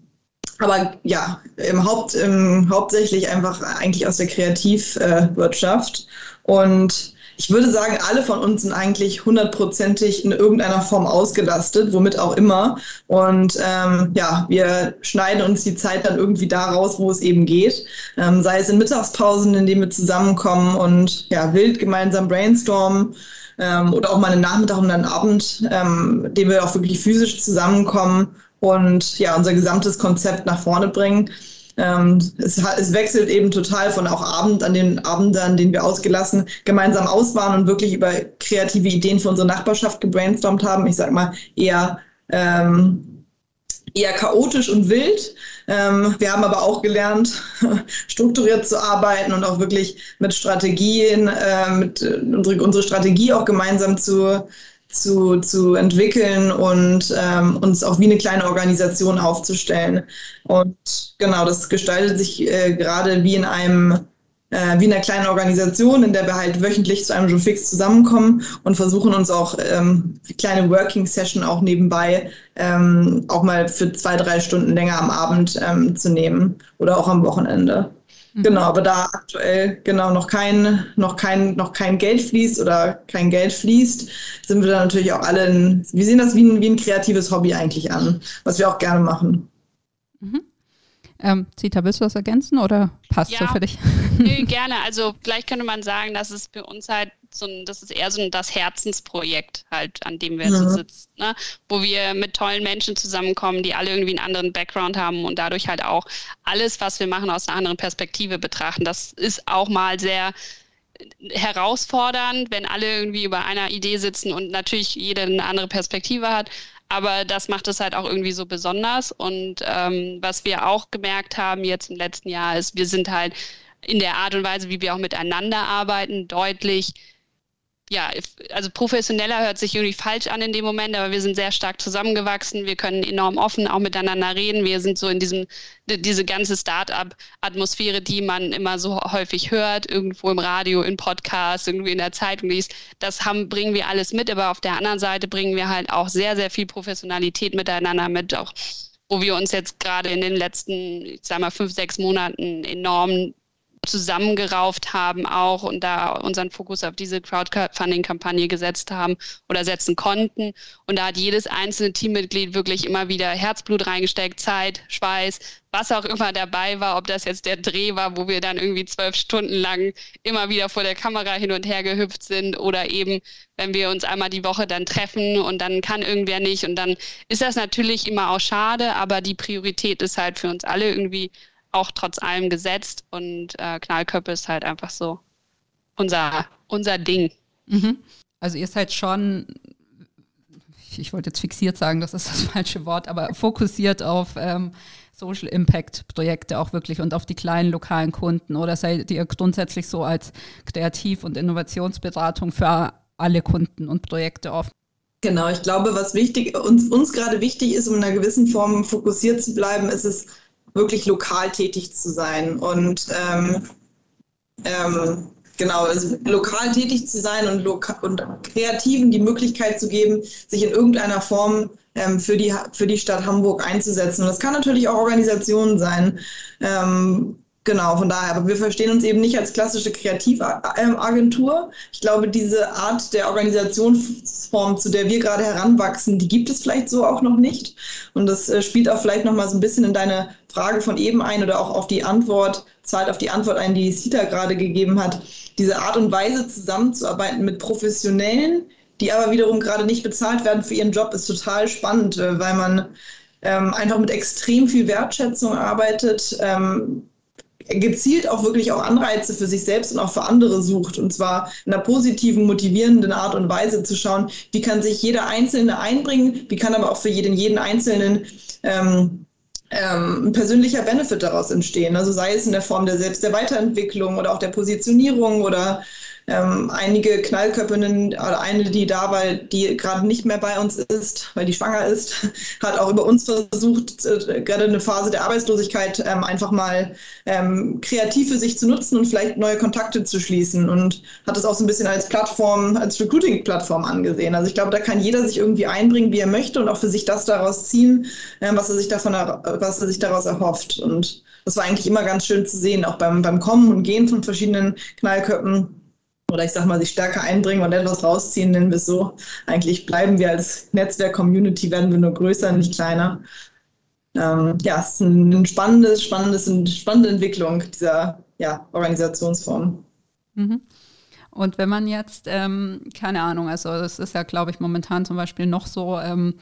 aber ja, im Haupt, im, hauptsächlich einfach eigentlich aus der Kreativwirtschaft. Und ich würde sagen, alle von uns sind eigentlich hundertprozentig in irgendeiner Form ausgelastet, womit auch immer. Und ähm, ja, wir schneiden uns die Zeit dann irgendwie da raus, wo es eben geht. Ähm, sei es in Mittagspausen, in denen wir zusammenkommen und ja, wild gemeinsam brainstormen. Ähm, oder auch mal einen Nachmittag und einen Abend, ähm, den wir auch wirklich physisch zusammenkommen und ja, unser gesamtes Konzept nach vorne bringen. Ähm, es, es, wechselt eben total von auch Abend an den Abenden, an denen wir ausgelassen gemeinsam aus waren und wirklich über kreative Ideen für unsere Nachbarschaft gebrainstormt haben. Ich sag mal eher, ähm, eher chaotisch und wild. Ähm, wir haben aber auch gelernt, strukturiert zu arbeiten und auch wirklich mit Strategien, äh, mit äh, unsere, unsere Strategie auch gemeinsam zu, zu, zu entwickeln und ähm, uns auch wie eine kleine Organisation aufzustellen. Und genau, das gestaltet sich äh, gerade wie in einem äh, wie in einer kleinen Organisation, in der wir halt wöchentlich zu einem Joe Fix zusammenkommen und versuchen uns auch ähm, kleine Working Session auch nebenbei ähm, auch mal für zwei, drei Stunden länger am Abend ähm, zu nehmen oder auch am Wochenende. Mhm. Genau, aber da aktuell genau noch kein, noch kein, noch kein Geld fließt oder kein Geld fließt, sind wir da natürlich auch alle, in, wir sehen das wie ein, wie ein kreatives Hobby eigentlich an, was wir auch gerne machen. Mhm. Ähm, Zita, willst du was ergänzen oder passt ja, so für dich? Nö, gerne. Also vielleicht könnte man sagen, dass es für uns halt so ein, das ist eher so ein, das Herzensprojekt halt, an dem wir ja. so sitzen, ne? wo wir mit tollen Menschen zusammenkommen, die alle irgendwie einen anderen Background haben und dadurch halt auch alles, was wir machen, aus einer anderen Perspektive betrachten. Das ist auch mal sehr herausfordernd, wenn alle irgendwie über einer Idee sitzen und natürlich jeder eine andere Perspektive hat. Aber das macht es halt auch irgendwie so besonders. Und ähm, was wir auch gemerkt haben jetzt im letzten Jahr ist, wir sind halt in der Art und Weise, wie wir auch miteinander arbeiten, deutlich ja, also professioneller hört sich irgendwie falsch an in dem Moment, aber wir sind sehr stark zusammengewachsen. Wir können enorm offen auch miteinander reden. Wir sind so in diesem, diese ganze Start-up-Atmosphäre, die man immer so häufig hört, irgendwo im Radio, in Podcasts, irgendwie in der Zeitung liest. Das haben, bringen wir alles mit, aber auf der anderen Seite bringen wir halt auch sehr, sehr viel Professionalität miteinander mit, auch wo wir uns jetzt gerade in den letzten, ich sag mal, fünf, sechs Monaten enorm zusammengerauft haben auch und da unseren Fokus auf diese Crowdfunding-Kampagne gesetzt haben oder setzen konnten. Und da hat jedes einzelne Teammitglied wirklich immer wieder Herzblut reingesteckt, Zeit, Schweiß, was auch immer dabei war, ob das jetzt der Dreh war, wo wir dann irgendwie zwölf Stunden lang immer wieder vor der Kamera hin und her gehüpft sind oder eben, wenn wir uns einmal die Woche dann treffen und dann kann irgendwer nicht und dann ist das natürlich immer auch schade, aber die Priorität ist halt für uns alle irgendwie auch trotz allem gesetzt und äh, Knallköppe ist halt einfach so unser, unser Ding. Mhm. Also ihr seid schon, ich wollte jetzt fixiert sagen, das ist das falsche Wort, aber fokussiert auf ähm, Social Impact Projekte auch wirklich und auf die kleinen lokalen Kunden oder seid ihr grundsätzlich so als Kreativ- und Innovationsberatung für alle Kunden und Projekte offen? Genau, ich glaube, was wichtig, uns, uns gerade wichtig ist, um in einer gewissen Form fokussiert zu bleiben, ist es, wirklich lokal tätig zu sein und ähm, ähm, genau, also lokal tätig zu sein und, und Kreativen die Möglichkeit zu geben, sich in irgendeiner Form ähm, für, die, für die Stadt Hamburg einzusetzen. Und das kann natürlich auch Organisationen sein. Ähm, Genau, von daher. Aber wir verstehen uns eben nicht als klassische Kreativagentur. Ich glaube, diese Art der Organisationsform, zu der wir gerade heranwachsen, die gibt es vielleicht so auch noch nicht. Und das äh, spielt auch vielleicht noch mal so ein bisschen in deine Frage von eben ein oder auch auf die Antwort, zahlt auf die Antwort ein, die Sita gerade gegeben hat. Diese Art und Weise zusammenzuarbeiten mit Professionellen, die aber wiederum gerade nicht bezahlt werden für ihren Job, ist total spannend, äh, weil man ähm, einfach mit extrem viel Wertschätzung arbeitet. Ähm, gezielt auch wirklich auch Anreize für sich selbst und auch für andere sucht. Und zwar in einer positiven, motivierenden Art und Weise zu schauen, wie kann sich jeder Einzelne einbringen, wie kann aber auch für jeden, jeden Einzelnen ähm, ähm, ein persönlicher Benefit daraus entstehen. Also sei es in der Form der selbst der Weiterentwicklung oder auch der Positionierung oder ähm, einige Knallköpfinnen oder eine, die da war, die gerade nicht mehr bei uns ist, weil die schwanger ist, hat auch über uns versucht, äh, gerade eine Phase der Arbeitslosigkeit ähm, einfach mal ähm, kreativ für sich zu nutzen und vielleicht neue Kontakte zu schließen und hat es auch so ein bisschen als Plattform, als Recruiting-Plattform angesehen. Also ich glaube, da kann jeder sich irgendwie einbringen, wie er möchte und auch für sich das daraus ziehen, ähm, was er sich davon, was er sich daraus erhofft. Und das war eigentlich immer ganz schön zu sehen, auch beim, beim Kommen und Gehen von verschiedenen Knallköppen oder ich sag mal, sich stärker einbringen und etwas rausziehen, nennen wir es so. Eigentlich bleiben wir als Netzwerk-Community, werden wir nur größer, nicht kleiner. Ähm, ja, es ist eine spannende, spannendes, spannende Entwicklung dieser ja, Organisationsform. Mhm. Und wenn man jetzt, ähm, keine Ahnung, also es ist ja, glaube ich, momentan zum Beispiel noch so, ähm,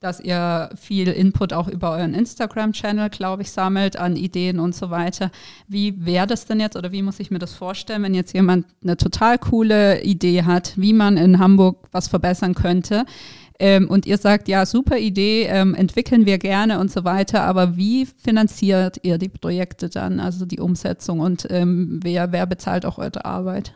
dass ihr viel Input auch über euren Instagram-Channel, glaube ich, sammelt an Ideen und so weiter. Wie wäre das denn jetzt oder wie muss ich mir das vorstellen, wenn jetzt jemand eine total coole Idee hat, wie man in Hamburg was verbessern könnte? Ähm, und ihr sagt, ja, super Idee, ähm, entwickeln wir gerne und so weiter, aber wie finanziert ihr die Projekte dann, also die Umsetzung und ähm, wer, wer bezahlt auch eure Arbeit?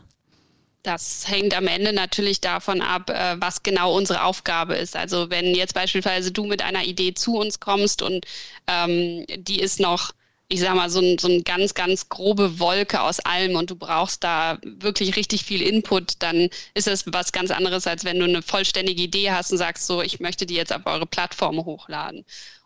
Das hängt am Ende natürlich davon ab, äh, was genau unsere Aufgabe ist. Also wenn jetzt beispielsweise du mit einer Idee zu uns kommst und ähm, die ist noch, ich sag mal, so, ein, so eine ganz, ganz grobe Wolke aus allem und du brauchst da wirklich richtig viel Input, dann ist das was ganz anderes, als wenn du eine vollständige Idee hast und sagst, so, ich möchte die jetzt auf eure Plattform hochladen.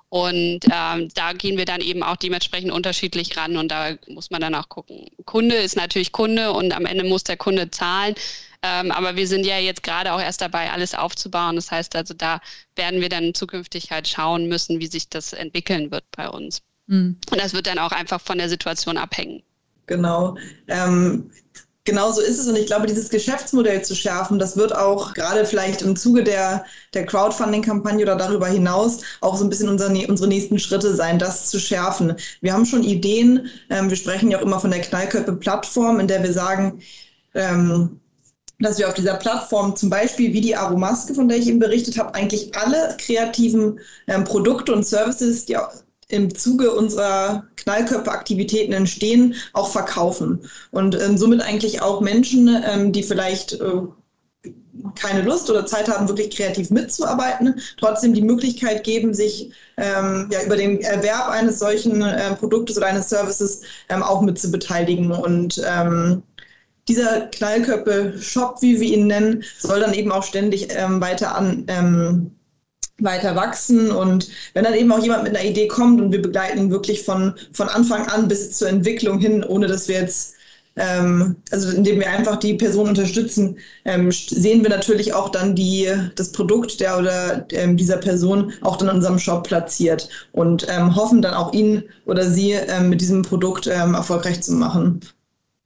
Und ähm, da gehen wir dann eben auch dementsprechend unterschiedlich ran und da muss man dann auch gucken. Kunde ist natürlich Kunde und am Ende muss der Kunde zahlen. Ähm, aber wir sind ja jetzt gerade auch erst dabei, alles aufzubauen. Das heißt also, da werden wir dann zukünftig halt schauen müssen, wie sich das entwickeln wird bei uns. Mhm. Und das wird dann auch einfach von der Situation abhängen. Genau. Ähm, Genau so ist es. Und ich glaube, dieses Geschäftsmodell zu schärfen, das wird auch gerade vielleicht im Zuge der, der Crowdfunding-Kampagne oder darüber hinaus auch so ein bisschen unser, unsere nächsten Schritte sein, das zu schärfen. Wir haben schon Ideen. Ähm, wir sprechen ja auch immer von der Knallköppe-Plattform, in der wir sagen, ähm, dass wir auf dieser Plattform zum Beispiel wie die Aromaske, von der ich eben berichtet habe, eigentlich alle kreativen ähm, Produkte und Services, die im Zuge unserer Knallkörperaktivitäten entstehen, auch verkaufen. Und ähm, somit eigentlich auch Menschen, ähm, die vielleicht äh, keine Lust oder Zeit haben, wirklich kreativ mitzuarbeiten, trotzdem die Möglichkeit geben, sich ähm, ja, über den Erwerb eines solchen äh, Produktes oder eines Services ähm, auch mitzubeteiligen. Und ähm, dieser Knallkörpe-Shop, wie wir ihn nennen, soll dann eben auch ständig ähm, weiter an weiter wachsen und wenn dann eben auch jemand mit einer Idee kommt und wir begleiten wirklich von, von Anfang an bis zur Entwicklung hin, ohne dass wir jetzt, ähm, also indem wir einfach die Person unterstützen, ähm, sehen wir natürlich auch dann die, das Produkt der oder ähm, dieser Person auch dann in unserem Shop platziert und ähm, hoffen dann auch ihn oder sie ähm, mit diesem Produkt ähm, erfolgreich zu machen.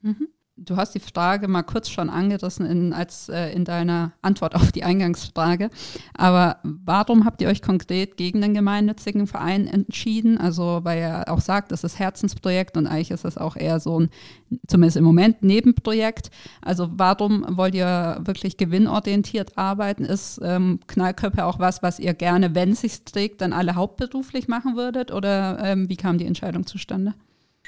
Mhm. Du hast die Frage mal kurz schon angerissen in, als, äh, in deiner Antwort auf die Eingangsfrage. Aber warum habt ihr euch konkret gegen den gemeinnützigen Verein entschieden? Also, weil er auch sagt, es ist Herzensprojekt und eigentlich ist es auch eher so ein, zumindest im Moment, Nebenprojekt. Also, warum wollt ihr wirklich gewinnorientiert arbeiten? Ist ähm, Knallköpfe auch was, was ihr gerne, wenn es sich trägt, dann alle hauptberuflich machen würdet? Oder ähm, wie kam die Entscheidung zustande?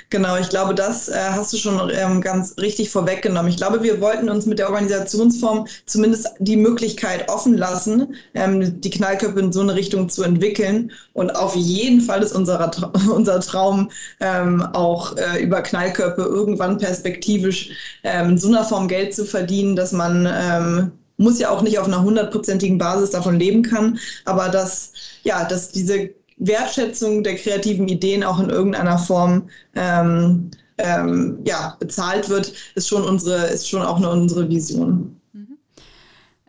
Genau, ich glaube, das äh, hast du schon ähm, ganz richtig vorweggenommen. Ich glaube, wir wollten uns mit der Organisationsform zumindest die Möglichkeit offen lassen, ähm, die Knallköpfe in so eine Richtung zu entwickeln. Und auf jeden Fall ist unser, unser Traum ähm, auch äh, über Knallköpfe irgendwann perspektivisch ähm, in so einer Form Geld zu verdienen, dass man ähm, muss ja auch nicht auf einer hundertprozentigen Basis davon leben kann, aber dass ja, dass diese Wertschätzung der kreativen Ideen auch in irgendeiner Form ähm, ähm, ja, bezahlt wird, ist schon unsere, ist schon auch eine, unsere Vision. Mhm.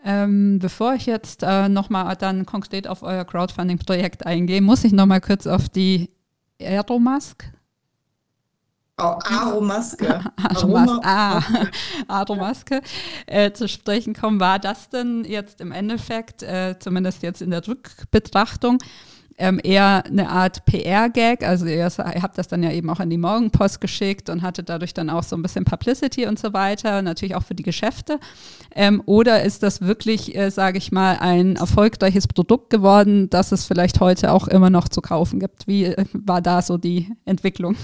Ähm, bevor ich jetzt äh, nochmal dann konkret auf euer Crowdfunding-Projekt eingehe, muss ich nochmal kurz auf die Aeromask Oh, Aromaske. Aromaske. Ah, Aromaske äh, zu sprechen kommen. War das denn jetzt im Endeffekt, äh, zumindest jetzt in der Rückbetrachtung, ähm, eher eine Art PR-Gag. Also ihr, habt das dann ja eben auch an die Morgenpost geschickt und hattet dadurch dann auch so ein bisschen Publicity und so weiter, natürlich auch für die Geschäfte. Ähm, oder ist das wirklich, äh, sage ich mal, ein erfolgreiches Produkt geworden, das es vielleicht heute auch immer noch zu kaufen gibt? Wie äh, war da so die Entwicklung?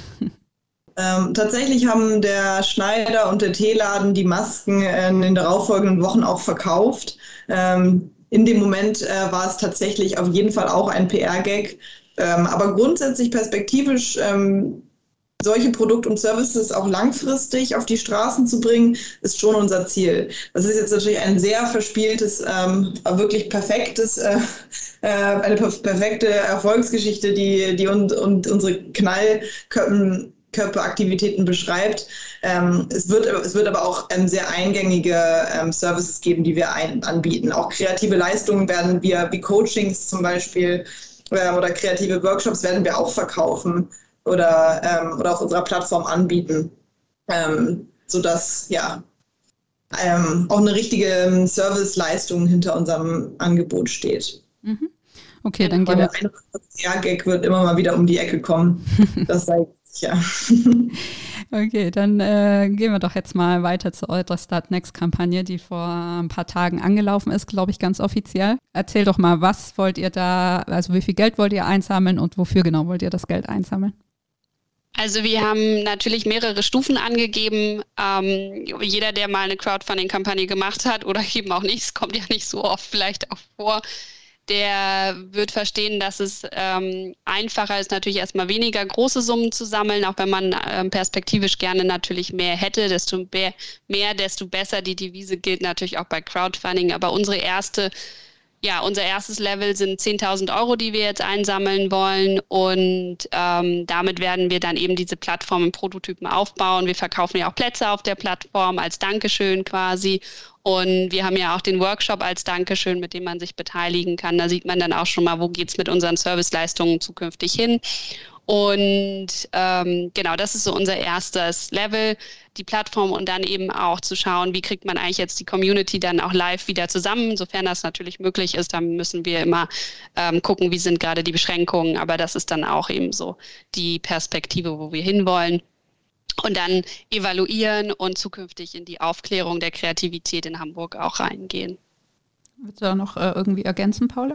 Ähm, tatsächlich haben der Schneider und der Teeladen die Masken äh, in den darauffolgenden Wochen auch verkauft. Ähm, in dem Moment äh, war es tatsächlich auf jeden Fall auch ein PR-Gag. Ähm, aber grundsätzlich perspektivisch ähm, solche Produkte und Services auch langfristig auf die Straßen zu bringen, ist schon unser Ziel. Das ist jetzt natürlich ein sehr verspieltes, ähm, wirklich perfektes, äh, äh, eine perfekte Erfolgsgeschichte, die, die und, und unsere Knallköppen Knallkörperaktivitäten beschreibt. Ähm, es, wird, es wird aber auch ähm, sehr eingängige ähm, Services geben, die wir ein, anbieten. Auch kreative Leistungen werden wir, wie Coachings zum Beispiel äh, oder kreative Workshops werden wir auch verkaufen oder, ähm, oder auf unserer Plattform anbieten, ähm, sodass ja ähm, auch eine richtige Serviceleistung hinter unserem Angebot steht. Mhm. Okay, dann gehen wir. Der Gag wird immer mal wieder um die Ecke kommen. Das sei sicher. Okay, dann äh, gehen wir doch jetzt mal weiter zu eurer Start Next Kampagne, die vor ein paar Tagen angelaufen ist, glaube ich, ganz offiziell. Erzähl doch mal, was wollt ihr da, also wie viel Geld wollt ihr einsammeln und wofür genau wollt ihr das Geld einsammeln? Also wir haben natürlich mehrere Stufen angegeben. Ähm, jeder, der mal eine Crowdfunding-Kampagne gemacht hat oder eben auch nicht, es kommt ja nicht so oft vielleicht auch vor, der wird verstehen, dass es ähm, einfacher ist, natürlich erstmal weniger große Summen zu sammeln, auch wenn man ähm, perspektivisch gerne natürlich mehr hätte. Desto mehr, mehr, desto besser. Die Devise gilt natürlich auch bei Crowdfunding. Aber unsere erste ja, unser erstes Level sind 10.000 Euro, die wir jetzt einsammeln wollen. Und ähm, damit werden wir dann eben diese Plattform im Prototypen aufbauen. Wir verkaufen ja auch Plätze auf der Plattform als Dankeschön quasi. Und wir haben ja auch den Workshop als Dankeschön, mit dem man sich beteiligen kann. Da sieht man dann auch schon mal, wo geht's mit unseren Serviceleistungen zukünftig hin. Und ähm, genau, das ist so unser erstes Level, die Plattform und dann eben auch zu schauen, wie kriegt man eigentlich jetzt die Community dann auch live wieder zusammen, sofern das natürlich möglich ist. Dann müssen wir immer ähm, gucken, wie sind gerade die Beschränkungen. Aber das ist dann auch eben so die Perspektive, wo wir hinwollen. Und dann evaluieren und zukünftig in die Aufklärung der Kreativität in Hamburg auch reingehen. Willst du da noch äh, irgendwie ergänzen, Paula?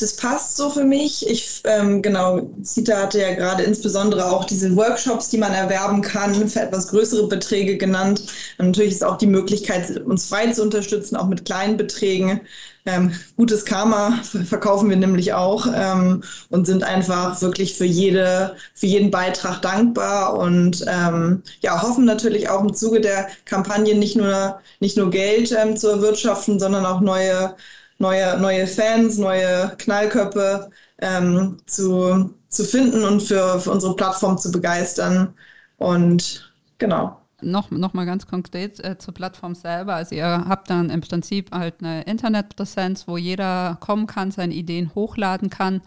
Das passt so für mich. Ich, ähm, genau, Zita hatte ja gerade insbesondere auch diese Workshops, die man erwerben kann, für etwas größere Beträge genannt. Und natürlich ist auch die Möglichkeit, uns frei zu unterstützen, auch mit kleinen Beträgen. Ähm, gutes Karma verkaufen wir nämlich auch ähm, und sind einfach wirklich für jede, für jeden Beitrag dankbar und ähm, ja, hoffen natürlich auch im Zuge der Kampagne nicht nur, nicht nur Geld ähm, zu erwirtschaften, sondern auch neue neue, neue Fans, neue Knallköpfe ähm, zu, zu finden und für, für unsere Plattform zu begeistern. Und genau. Noch, noch mal ganz konkret äh, zur Plattform selber. Also ihr habt dann im Prinzip halt eine Internetpräsenz, wo jeder kommen kann, seine Ideen hochladen kann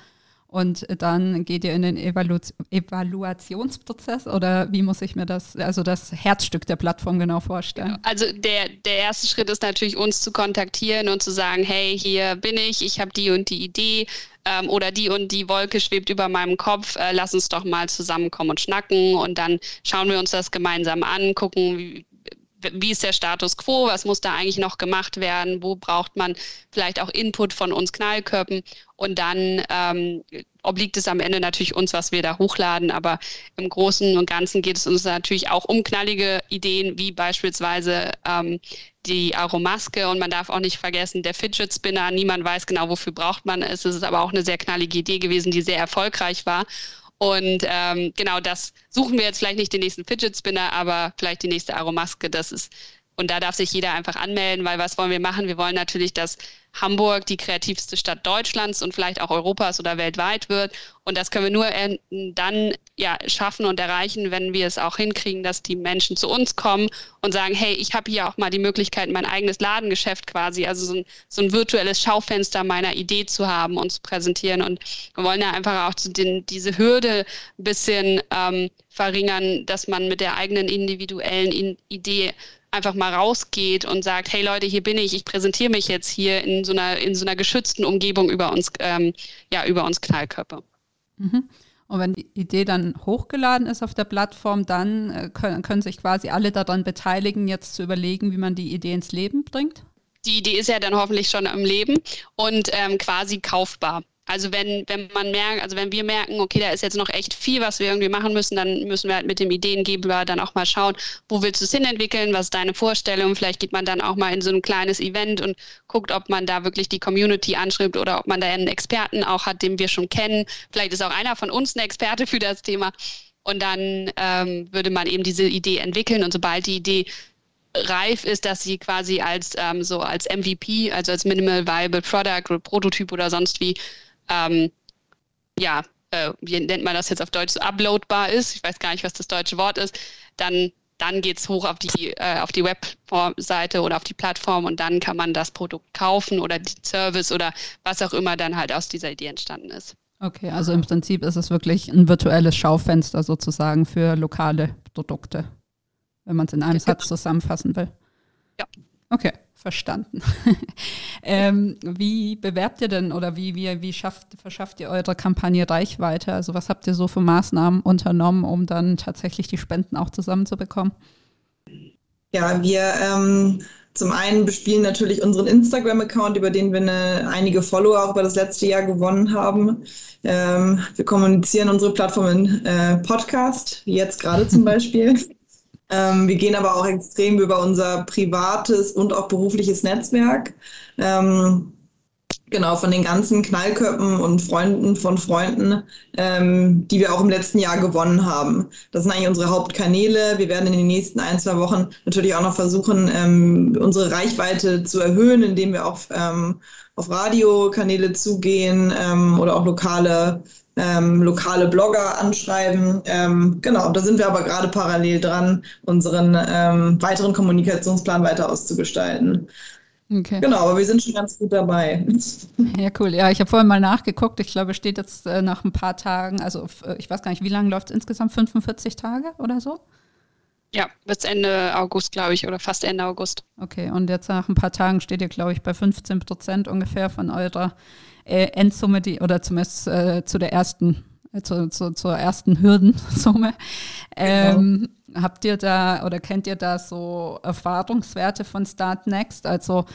und dann geht ihr in den Evalu Evaluationsprozess oder wie muss ich mir das, also das Herzstück der Plattform genau vorstellen? Genau. Also der, der erste Schritt ist natürlich, uns zu kontaktieren und zu sagen, hey, hier bin ich, ich habe die und die Idee ähm, oder die und die Wolke schwebt über meinem Kopf, äh, lass uns doch mal zusammenkommen und schnacken und dann schauen wir uns das gemeinsam an, gucken, wie, wie ist der Status quo, was muss da eigentlich noch gemacht werden, wo braucht man vielleicht auch Input von uns Knallkörpen? Und dann ähm, obliegt es am Ende natürlich uns, was wir da hochladen, aber im Großen und Ganzen geht es uns natürlich auch um knallige Ideen, wie beispielsweise ähm, die Aromaske. Und man darf auch nicht vergessen, der Fidget Spinner, niemand weiß genau, wofür braucht man es. Es ist aber auch eine sehr knallige Idee gewesen, die sehr erfolgreich war. Und ähm, genau das suchen wir jetzt vielleicht nicht den nächsten Fidget Spinner, aber vielleicht die nächste Aromaske. Das ist und da darf sich jeder einfach anmelden, weil was wollen wir machen? Wir wollen natürlich, dass Hamburg die kreativste Stadt Deutschlands und vielleicht auch Europas oder weltweit wird. Und das können wir nur dann ja, schaffen und erreichen, wenn wir es auch hinkriegen, dass die Menschen zu uns kommen und sagen, hey, ich habe hier auch mal die Möglichkeit, mein eigenes Ladengeschäft quasi, also so ein, so ein virtuelles Schaufenster meiner Idee zu haben und zu präsentieren. Und wir wollen ja einfach auch den, diese Hürde ein bisschen ähm, verringern, dass man mit der eigenen individuellen Idee einfach mal rausgeht und sagt, hey Leute, hier bin ich, ich präsentiere mich jetzt hier in so einer, in so einer geschützten Umgebung über uns, ähm, ja, über uns Knallkörper. Mhm. Und wenn die Idee dann hochgeladen ist auf der Plattform, dann äh, können, können sich quasi alle daran beteiligen, jetzt zu überlegen, wie man die Idee ins Leben bringt? Die Idee ist ja dann hoffentlich schon im Leben und ähm, quasi kaufbar. Also wenn, wenn man merkt, also wenn wir merken, okay, da ist jetzt noch echt viel, was wir irgendwie machen müssen, dann müssen wir halt mit dem Ideengeber dann auch mal schauen, wo willst du es hinentwickeln, was ist deine Vorstellung? Vielleicht geht man dann auch mal in so ein kleines Event und guckt, ob man da wirklich die Community anschreibt oder ob man da einen Experten auch hat, den wir schon kennen. Vielleicht ist auch einer von uns ein Experte für das Thema. Und dann ähm, würde man eben diese Idee entwickeln und sobald die Idee reif ist, dass sie quasi als ähm, so als MVP, also als Minimal Viable Product oder Prototyp oder sonst wie ähm, ja, äh, wie nennt man das jetzt auf Deutsch, so uploadbar ist, ich weiß gar nicht, was das deutsche Wort ist, dann, dann geht es hoch auf die, äh, auf die Webseite oder auf die Plattform und dann kann man das Produkt kaufen oder den Service oder was auch immer dann halt aus dieser Idee entstanden ist. Okay, also im Prinzip ist es wirklich ein virtuelles Schaufenster sozusagen für lokale Produkte, wenn man es in einem ja, Satz zusammenfassen will. Ja. Okay, verstanden. ähm, wie bewerbt ihr denn oder wie, wie, wie schafft, verschafft ihr eure Kampagne Reichweite? Also was habt ihr so für Maßnahmen unternommen, um dann tatsächlich die Spenden auch zusammenzubekommen? Ja, wir ähm, zum einen bespielen natürlich unseren Instagram-Account, über den wir eine, einige Follower auch über das letzte Jahr gewonnen haben. Ähm, wir kommunizieren unsere Plattform in äh, Podcast, jetzt gerade zum Beispiel. Ähm, wir gehen aber auch extrem über unser privates und auch berufliches Netzwerk. Ähm, genau, von den ganzen Knallköppen und Freunden von Freunden, ähm, die wir auch im letzten Jahr gewonnen haben. Das sind eigentlich unsere Hauptkanäle. Wir werden in den nächsten ein, zwei Wochen natürlich auch noch versuchen, ähm, unsere Reichweite zu erhöhen, indem wir auch ähm, auf Radiokanäle zugehen ähm, oder auch lokale ähm, lokale Blogger anschreiben. Ähm, genau, da sind wir aber gerade parallel dran, unseren ähm, weiteren Kommunikationsplan weiter auszugestalten. Okay. Genau, aber wir sind schon ganz gut dabei. Ja, cool. Ja, ich habe vorhin mal nachgeguckt. Ich glaube, es steht jetzt äh, nach ein paar Tagen, also äh, ich weiß gar nicht, wie lange läuft es insgesamt? 45 Tage oder so? Ja, bis Ende August, glaube ich, oder fast Ende August. Okay, und jetzt nach ein paar Tagen steht ihr, glaube ich, bei 15 Prozent ungefähr von eurer äh, Endsumme, die, oder zumindest äh, zu der ersten, äh, zu, zu, zur ersten Hürdensumme. Ähm, genau. Habt ihr da oder kennt ihr da so Erfahrungswerte von Start Next? Also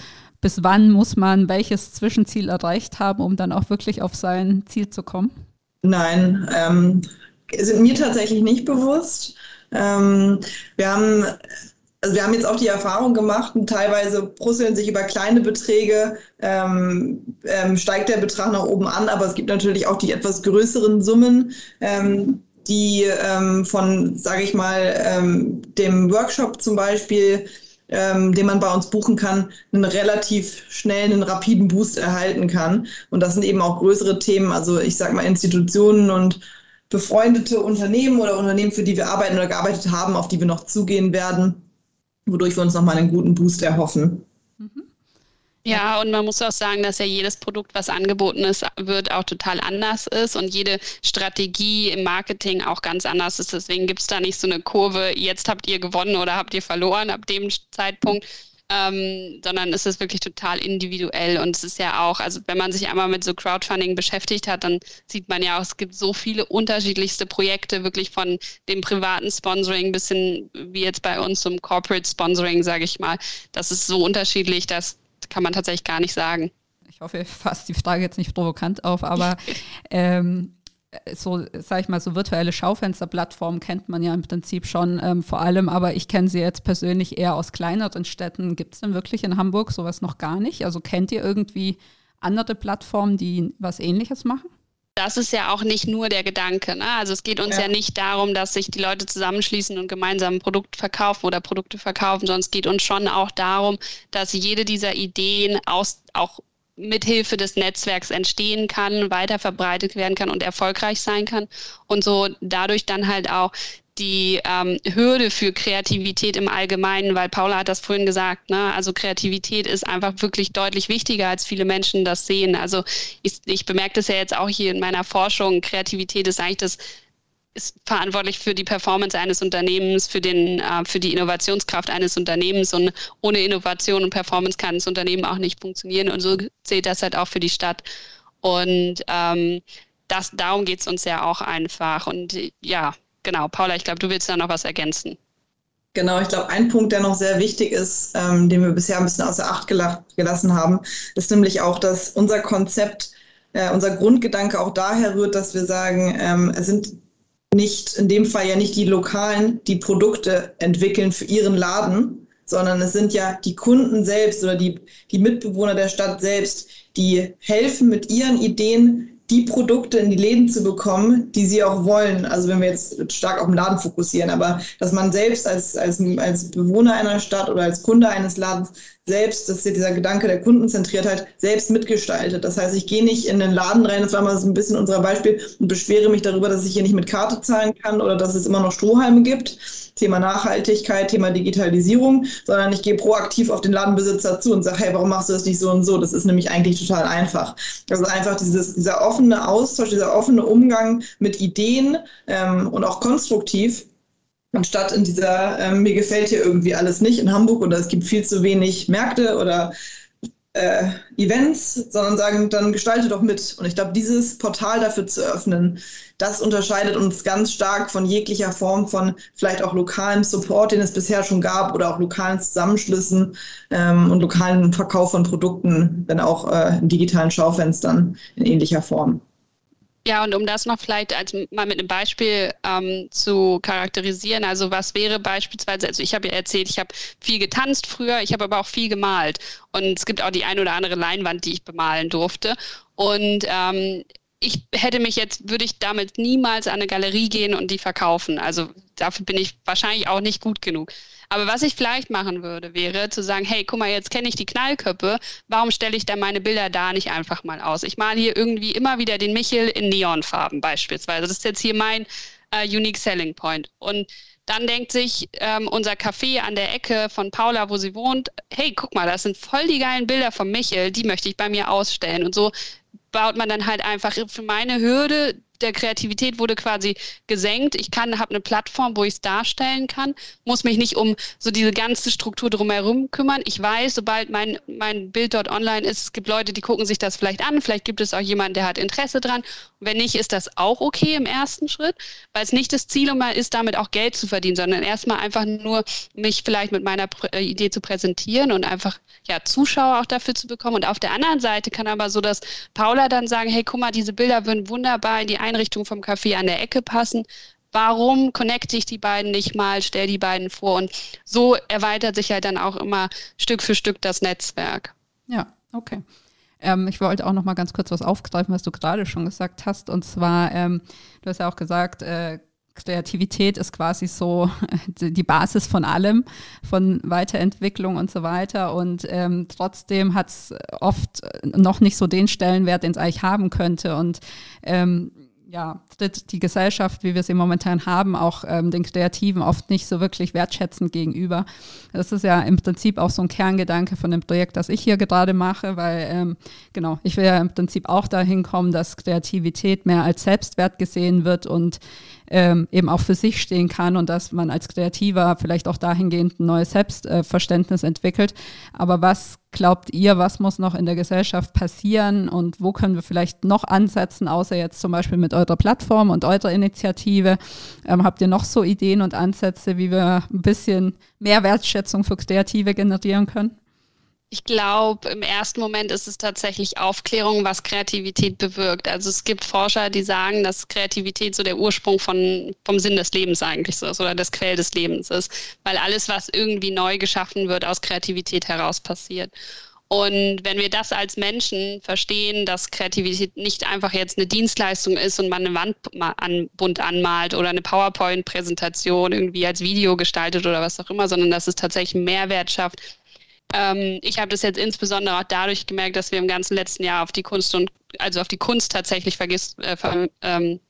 bis wann muss man welches Zwischenziel erreicht haben, um dann auch wirklich auf sein Ziel zu kommen? Nein, ähm, sind mir tatsächlich nicht bewusst. Ähm, wir haben also wir haben jetzt auch die Erfahrung gemacht, und teilweise brüsseln sich über kleine Beträge, ähm, ähm, steigt der Betrag nach oben an, aber es gibt natürlich auch die etwas größeren Summen, ähm, die ähm, von, sage ich mal, ähm, dem Workshop zum Beispiel, ähm, den man bei uns buchen kann, einen relativ schnellen, einen rapiden Boost erhalten kann. Und das sind eben auch größere Themen, also ich sage mal Institutionen und befreundete Unternehmen oder Unternehmen, für die wir arbeiten oder gearbeitet haben, auf die wir noch zugehen werden wodurch wir uns nochmal einen guten Boost erhoffen. Ja, und man muss auch sagen, dass ja jedes Produkt, was angeboten ist, wird auch total anders ist und jede Strategie im Marketing auch ganz anders ist. Deswegen gibt es da nicht so eine Kurve, jetzt habt ihr gewonnen oder habt ihr verloren ab dem Zeitpunkt, ähm, sondern es ist wirklich total individuell und es ist ja auch, also wenn man sich einmal mit so Crowdfunding beschäftigt hat, dann sieht man ja auch, es gibt so viele unterschiedlichste Projekte, wirklich von dem privaten Sponsoring bis hin, wie jetzt bei uns zum Corporate Sponsoring, sage ich mal. Das ist so unterschiedlich, das kann man tatsächlich gar nicht sagen. Ich hoffe, ich fasse die Frage jetzt nicht provokant auf, aber ähm, so, sag ich mal, so virtuelle Schaufensterplattformen kennt man ja im Prinzip schon ähm, vor allem, aber ich kenne sie jetzt persönlich eher aus kleineren Städten. Gibt es denn wirklich in Hamburg sowas noch gar nicht? Also kennt ihr irgendwie andere Plattformen, die was ähnliches machen? das ist ja auch nicht nur der Gedanke. Ne? Also es geht uns ja. ja. nicht darum, dass sich die Leute zusammenschließen und gemeinsam ein Produkt verkaufen oder Produkte verkaufen, sondern es geht uns schon auch darum, dass jede dieser Ideen aus, auch mithilfe des Netzwerks entstehen kann, weiter verbreitet werden kann und erfolgreich sein kann und so dadurch dann halt auch die ähm, Hürde für Kreativität im Allgemeinen, weil Paula hat das vorhin gesagt, ne? also Kreativität ist einfach wirklich deutlich wichtiger, als viele Menschen das sehen. Also ich, ich bemerke das ja jetzt auch hier in meiner Forschung, Kreativität ist eigentlich das ist verantwortlich für die Performance eines Unternehmens, für, den, äh, für die Innovationskraft eines Unternehmens. Und ohne Innovation und Performance kann das Unternehmen auch nicht funktionieren. Und so zählt das halt auch für die Stadt. Und ähm, das, darum geht es uns ja auch einfach. Und ja, genau, Paula, ich glaube, du willst da noch was ergänzen. Genau, ich glaube, ein Punkt, der noch sehr wichtig ist, ähm, den wir bisher ein bisschen außer Acht gelassen haben, ist nämlich auch, dass unser Konzept, äh, unser Grundgedanke auch daher rührt, dass wir sagen, ähm, es sind nicht, in dem Fall ja nicht die Lokalen, die Produkte entwickeln für ihren Laden, sondern es sind ja die Kunden selbst oder die, die Mitbewohner der Stadt selbst, die helfen mit ihren Ideen, die Produkte in die Läden zu bekommen, die sie auch wollen. Also wenn wir jetzt stark auf den Laden fokussieren, aber dass man selbst als, als, als Bewohner einer Stadt oder als Kunde eines Ladens selbst, das ist ja dieser Gedanke der Kundenzentriertheit, selbst mitgestaltet. Das heißt, ich gehe nicht in den Laden rein, das war mal so ein bisschen unser Beispiel, und beschwere mich darüber, dass ich hier nicht mit Karte zahlen kann oder dass es immer noch Strohhalme gibt. Thema Nachhaltigkeit, Thema Digitalisierung, sondern ich gehe proaktiv auf den Ladenbesitzer zu und sage, hey, warum machst du das nicht so und so? Das ist nämlich eigentlich total einfach. Also einfach dieses, dieser offene Austausch, dieser offene Umgang mit Ideen ähm, und auch konstruktiv anstatt in dieser, ähm, mir gefällt hier irgendwie alles nicht in Hamburg oder es gibt viel zu wenig Märkte oder äh, Events, sondern sagen, dann gestalte doch mit. Und ich glaube, dieses Portal dafür zu öffnen, das unterscheidet uns ganz stark von jeglicher Form von vielleicht auch lokalem Support, den es bisher schon gab, oder auch lokalen Zusammenschlüssen ähm, und lokalen Verkauf von Produkten, wenn auch äh, in digitalen Schaufenstern in ähnlicher Form. Ja, und um das noch vielleicht als mal mit einem Beispiel ähm, zu charakterisieren, also was wäre beispielsweise, also ich habe ja erzählt, ich habe viel getanzt früher, ich habe aber auch viel gemalt. Und es gibt auch die ein oder andere Leinwand, die ich bemalen durfte. Und ähm, ich hätte mich jetzt, würde ich damit niemals an eine Galerie gehen und die verkaufen. Also dafür bin ich wahrscheinlich auch nicht gut genug. Aber was ich vielleicht machen würde, wäre zu sagen, hey, guck mal, jetzt kenne ich die Knallköppe, warum stelle ich dann meine Bilder da nicht einfach mal aus? Ich male hier irgendwie immer wieder den Michel in Neonfarben beispielsweise. Das ist jetzt hier mein äh, Unique Selling Point. Und dann denkt sich ähm, unser Café an der Ecke von Paula, wo sie wohnt, hey, guck mal, das sind voll die geilen Bilder von Michel, die möchte ich bei mir ausstellen. Und so baut man dann halt einfach für meine Hürde der Kreativität wurde quasi gesenkt. Ich kann, habe eine Plattform, wo ich es darstellen kann, muss mich nicht um so diese ganze Struktur drumherum kümmern. Ich weiß, sobald mein, mein Bild dort online ist, es gibt Leute, die gucken sich das vielleicht an. Vielleicht gibt es auch jemanden, der hat Interesse dran. Und wenn nicht, ist das auch okay im ersten Schritt, weil es nicht das Ziel ist, damit auch Geld zu verdienen, sondern erstmal einfach nur mich vielleicht mit meiner äh, Idee zu präsentieren und einfach ja Zuschauer auch dafür zu bekommen. Und auf der anderen Seite kann aber so, dass Paula dann sagen, hey, guck mal, diese Bilder würden wunderbar in die Einrichtung vom Café an der Ecke passen. Warum connecte ich die beiden nicht mal, stelle die beiden vor und so erweitert sich halt dann auch immer Stück für Stück das Netzwerk. Ja, okay. Ähm, ich wollte auch noch mal ganz kurz was aufgreifen, was du gerade schon gesagt hast. Und zwar, ähm, du hast ja auch gesagt, äh, Kreativität ist quasi so die Basis von allem, von Weiterentwicklung und so weiter. Und ähm, trotzdem hat es oft noch nicht so den Stellenwert, den es eigentlich haben könnte. Und ähm, ja, die Gesellschaft, wie wir sie momentan haben, auch ähm, den Kreativen oft nicht so wirklich wertschätzend gegenüber. Das ist ja im Prinzip auch so ein Kerngedanke von dem Projekt, das ich hier gerade mache, weil ähm, genau, ich will ja im Prinzip auch dahin kommen, dass Kreativität mehr als Selbstwert gesehen wird und ähm, eben auch für sich stehen kann und dass man als Kreativer vielleicht auch dahingehend ein neues Selbstverständnis entwickelt. Aber was glaubt ihr, was muss noch in der Gesellschaft passieren und wo können wir vielleicht noch ansetzen, außer jetzt zum Beispiel mit eurer Plattform und eurer Initiative? Ähm, habt ihr noch so Ideen und Ansätze, wie wir ein bisschen mehr Wertschätzung für Kreative generieren können? Ich glaube, im ersten Moment ist es tatsächlich Aufklärung, was Kreativität bewirkt. Also es gibt Forscher, die sagen, dass Kreativität so der Ursprung von, vom Sinn des Lebens eigentlich so ist oder das Quell des Lebens ist, weil alles, was irgendwie neu geschaffen wird, aus Kreativität heraus passiert. Und wenn wir das als Menschen verstehen, dass Kreativität nicht einfach jetzt eine Dienstleistung ist und man eine Wand an, bunt anmalt oder eine PowerPoint-Präsentation irgendwie als Video gestaltet oder was auch immer, sondern dass es tatsächlich Mehrwert schafft, ähm, ich habe das jetzt insbesondere auch dadurch gemerkt, dass wir im ganzen letzten Jahr auf die Kunst und also auf die Kunst tatsächlich vergiss, äh, ver, ähm,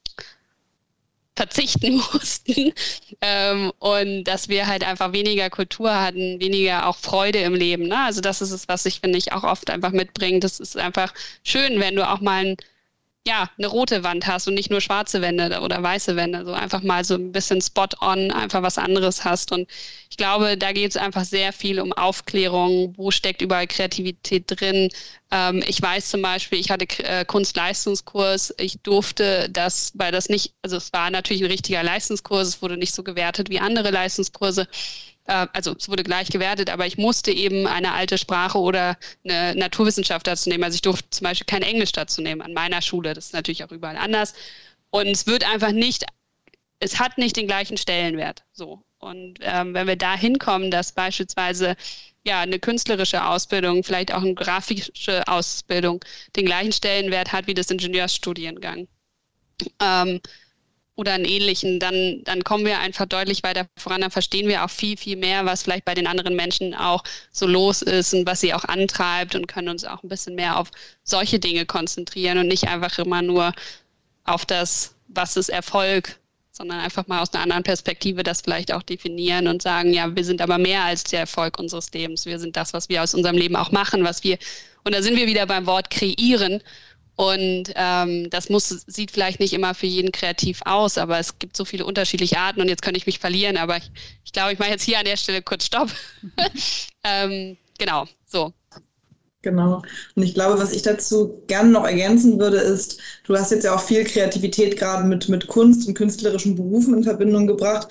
verzichten mussten ähm, und dass wir halt einfach weniger Kultur hatten, weniger auch Freude im Leben. Ne? Also das ist es, was ich finde ich auch oft einfach mitbringe. Das ist einfach schön, wenn du auch mal ein ja, eine rote Wand hast und nicht nur schwarze Wände oder weiße Wände, so einfach mal so ein bisschen spot-on, einfach was anderes hast. Und ich glaube, da geht es einfach sehr viel um Aufklärung, wo steckt überall Kreativität drin. Ähm, ich weiß zum Beispiel, ich hatte äh, Kunstleistungskurs, ich durfte das, weil das nicht, also es war natürlich ein richtiger Leistungskurs, es wurde nicht so gewertet wie andere Leistungskurse äh, also es wurde gleich gewertet, aber ich musste eben eine alte Sprache oder eine Naturwissenschaft dazu nehmen. Also ich durfte zum Beispiel kein Englisch dazu nehmen an meiner Schule. Das ist natürlich auch überall anders. Und es wird einfach nicht, es hat nicht den gleichen Stellenwert. So. Und ähm, wenn wir da hinkommen, dass beispielsweise ja eine künstlerische Ausbildung, vielleicht auch eine grafische Ausbildung den gleichen Stellenwert hat wie das Ingenieursstudiengang. Ähm, oder einen ähnlichen, dann, dann kommen wir einfach deutlich weiter voran, dann verstehen wir auch viel, viel mehr, was vielleicht bei den anderen Menschen auch so los ist und was sie auch antreibt und können uns auch ein bisschen mehr auf solche Dinge konzentrieren und nicht einfach immer nur auf das, was ist Erfolg, sondern einfach mal aus einer anderen Perspektive das vielleicht auch definieren und sagen, ja, wir sind aber mehr als der Erfolg unseres Lebens. Wir sind das, was wir aus unserem Leben auch machen, was wir, und da sind wir wieder beim Wort kreieren und ähm, das muss, sieht vielleicht nicht immer für jeden kreativ aus, aber es gibt so viele unterschiedliche Arten und jetzt könnte ich mich verlieren, aber ich, ich glaube, ich mache jetzt hier an der Stelle kurz Stopp. ähm, genau, so. Genau. Und ich glaube, was ich dazu gerne noch ergänzen würde, ist, du hast jetzt ja auch viel Kreativität gerade mit, mit Kunst und künstlerischen Berufen in Verbindung gebracht.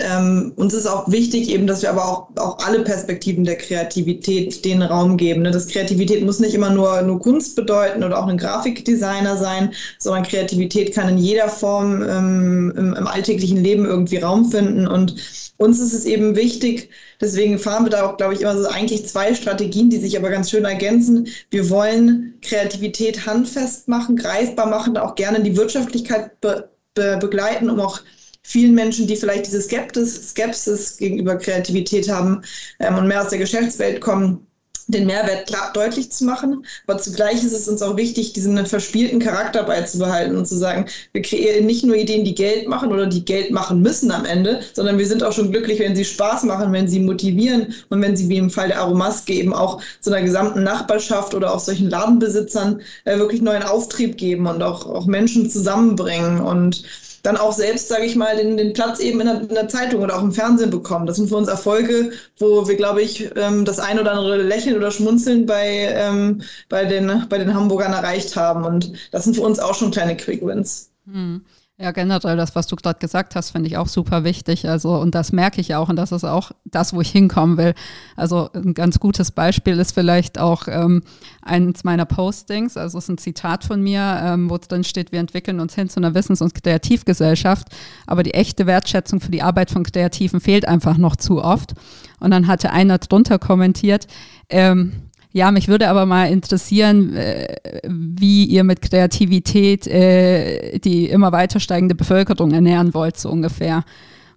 Ähm, uns ist auch wichtig eben, dass wir aber auch, auch alle Perspektiven der Kreativität den Raum geben. Ne? Das Kreativität muss nicht immer nur, nur Kunst bedeuten oder auch ein Grafikdesigner sein, sondern Kreativität kann in jeder Form ähm, im, im alltäglichen Leben irgendwie Raum finden. Und uns ist es eben wichtig, deswegen fahren wir da auch, glaube ich, immer so eigentlich zwei Strategien, die sich aber ganz schön ergänzen. Wir wollen Kreativität handfest machen, greifbar machen, auch gerne die Wirtschaftlichkeit be be begleiten, um auch vielen Menschen, die vielleicht diese Skeptis, Skepsis gegenüber Kreativität haben ähm, und mehr aus der Geschäftswelt kommen, den Mehrwert klar, deutlich zu machen. Aber zugleich ist es uns auch wichtig, diesen verspielten Charakter beizubehalten und zu sagen, wir kreieren nicht nur Ideen, die Geld machen oder die Geld machen müssen am Ende, sondern wir sind auch schon glücklich, wenn sie Spaß machen, wenn sie motivieren und wenn sie wie im Fall der Aromaske eben auch zu einer gesamten Nachbarschaft oder auch solchen Ladenbesitzern äh, wirklich neuen Auftrieb geben und auch, auch Menschen zusammenbringen. Und dann auch selbst, sage ich mal, den, den Platz eben in der, in der, Zeitung oder auch im Fernsehen bekommen. Das sind für uns Erfolge, wo wir, glaube ich, ähm, das ein oder andere Lächeln oder Schmunzeln bei, ähm, bei, den, bei den Hamburgern erreicht haben. Und das sind für uns auch schon kleine Quick Wins. Hm. Ja, generell das, was du gerade gesagt hast, finde ich auch super wichtig. Also, und das merke ich auch, und das ist auch das, wo ich hinkommen will. Also, ein ganz gutes Beispiel ist vielleicht auch ähm, eins meiner Postings. Also, es ist ein Zitat von mir, ähm, wo drin steht, wir entwickeln uns hin zu einer Wissens- und Kreativgesellschaft. Aber die echte Wertschätzung für die Arbeit von Kreativen fehlt einfach noch zu oft. Und dann hatte einer drunter kommentiert, ähm, ja, mich würde aber mal interessieren, äh, wie ihr mit Kreativität äh, die immer weiter steigende Bevölkerung ernähren wollt, so ungefähr.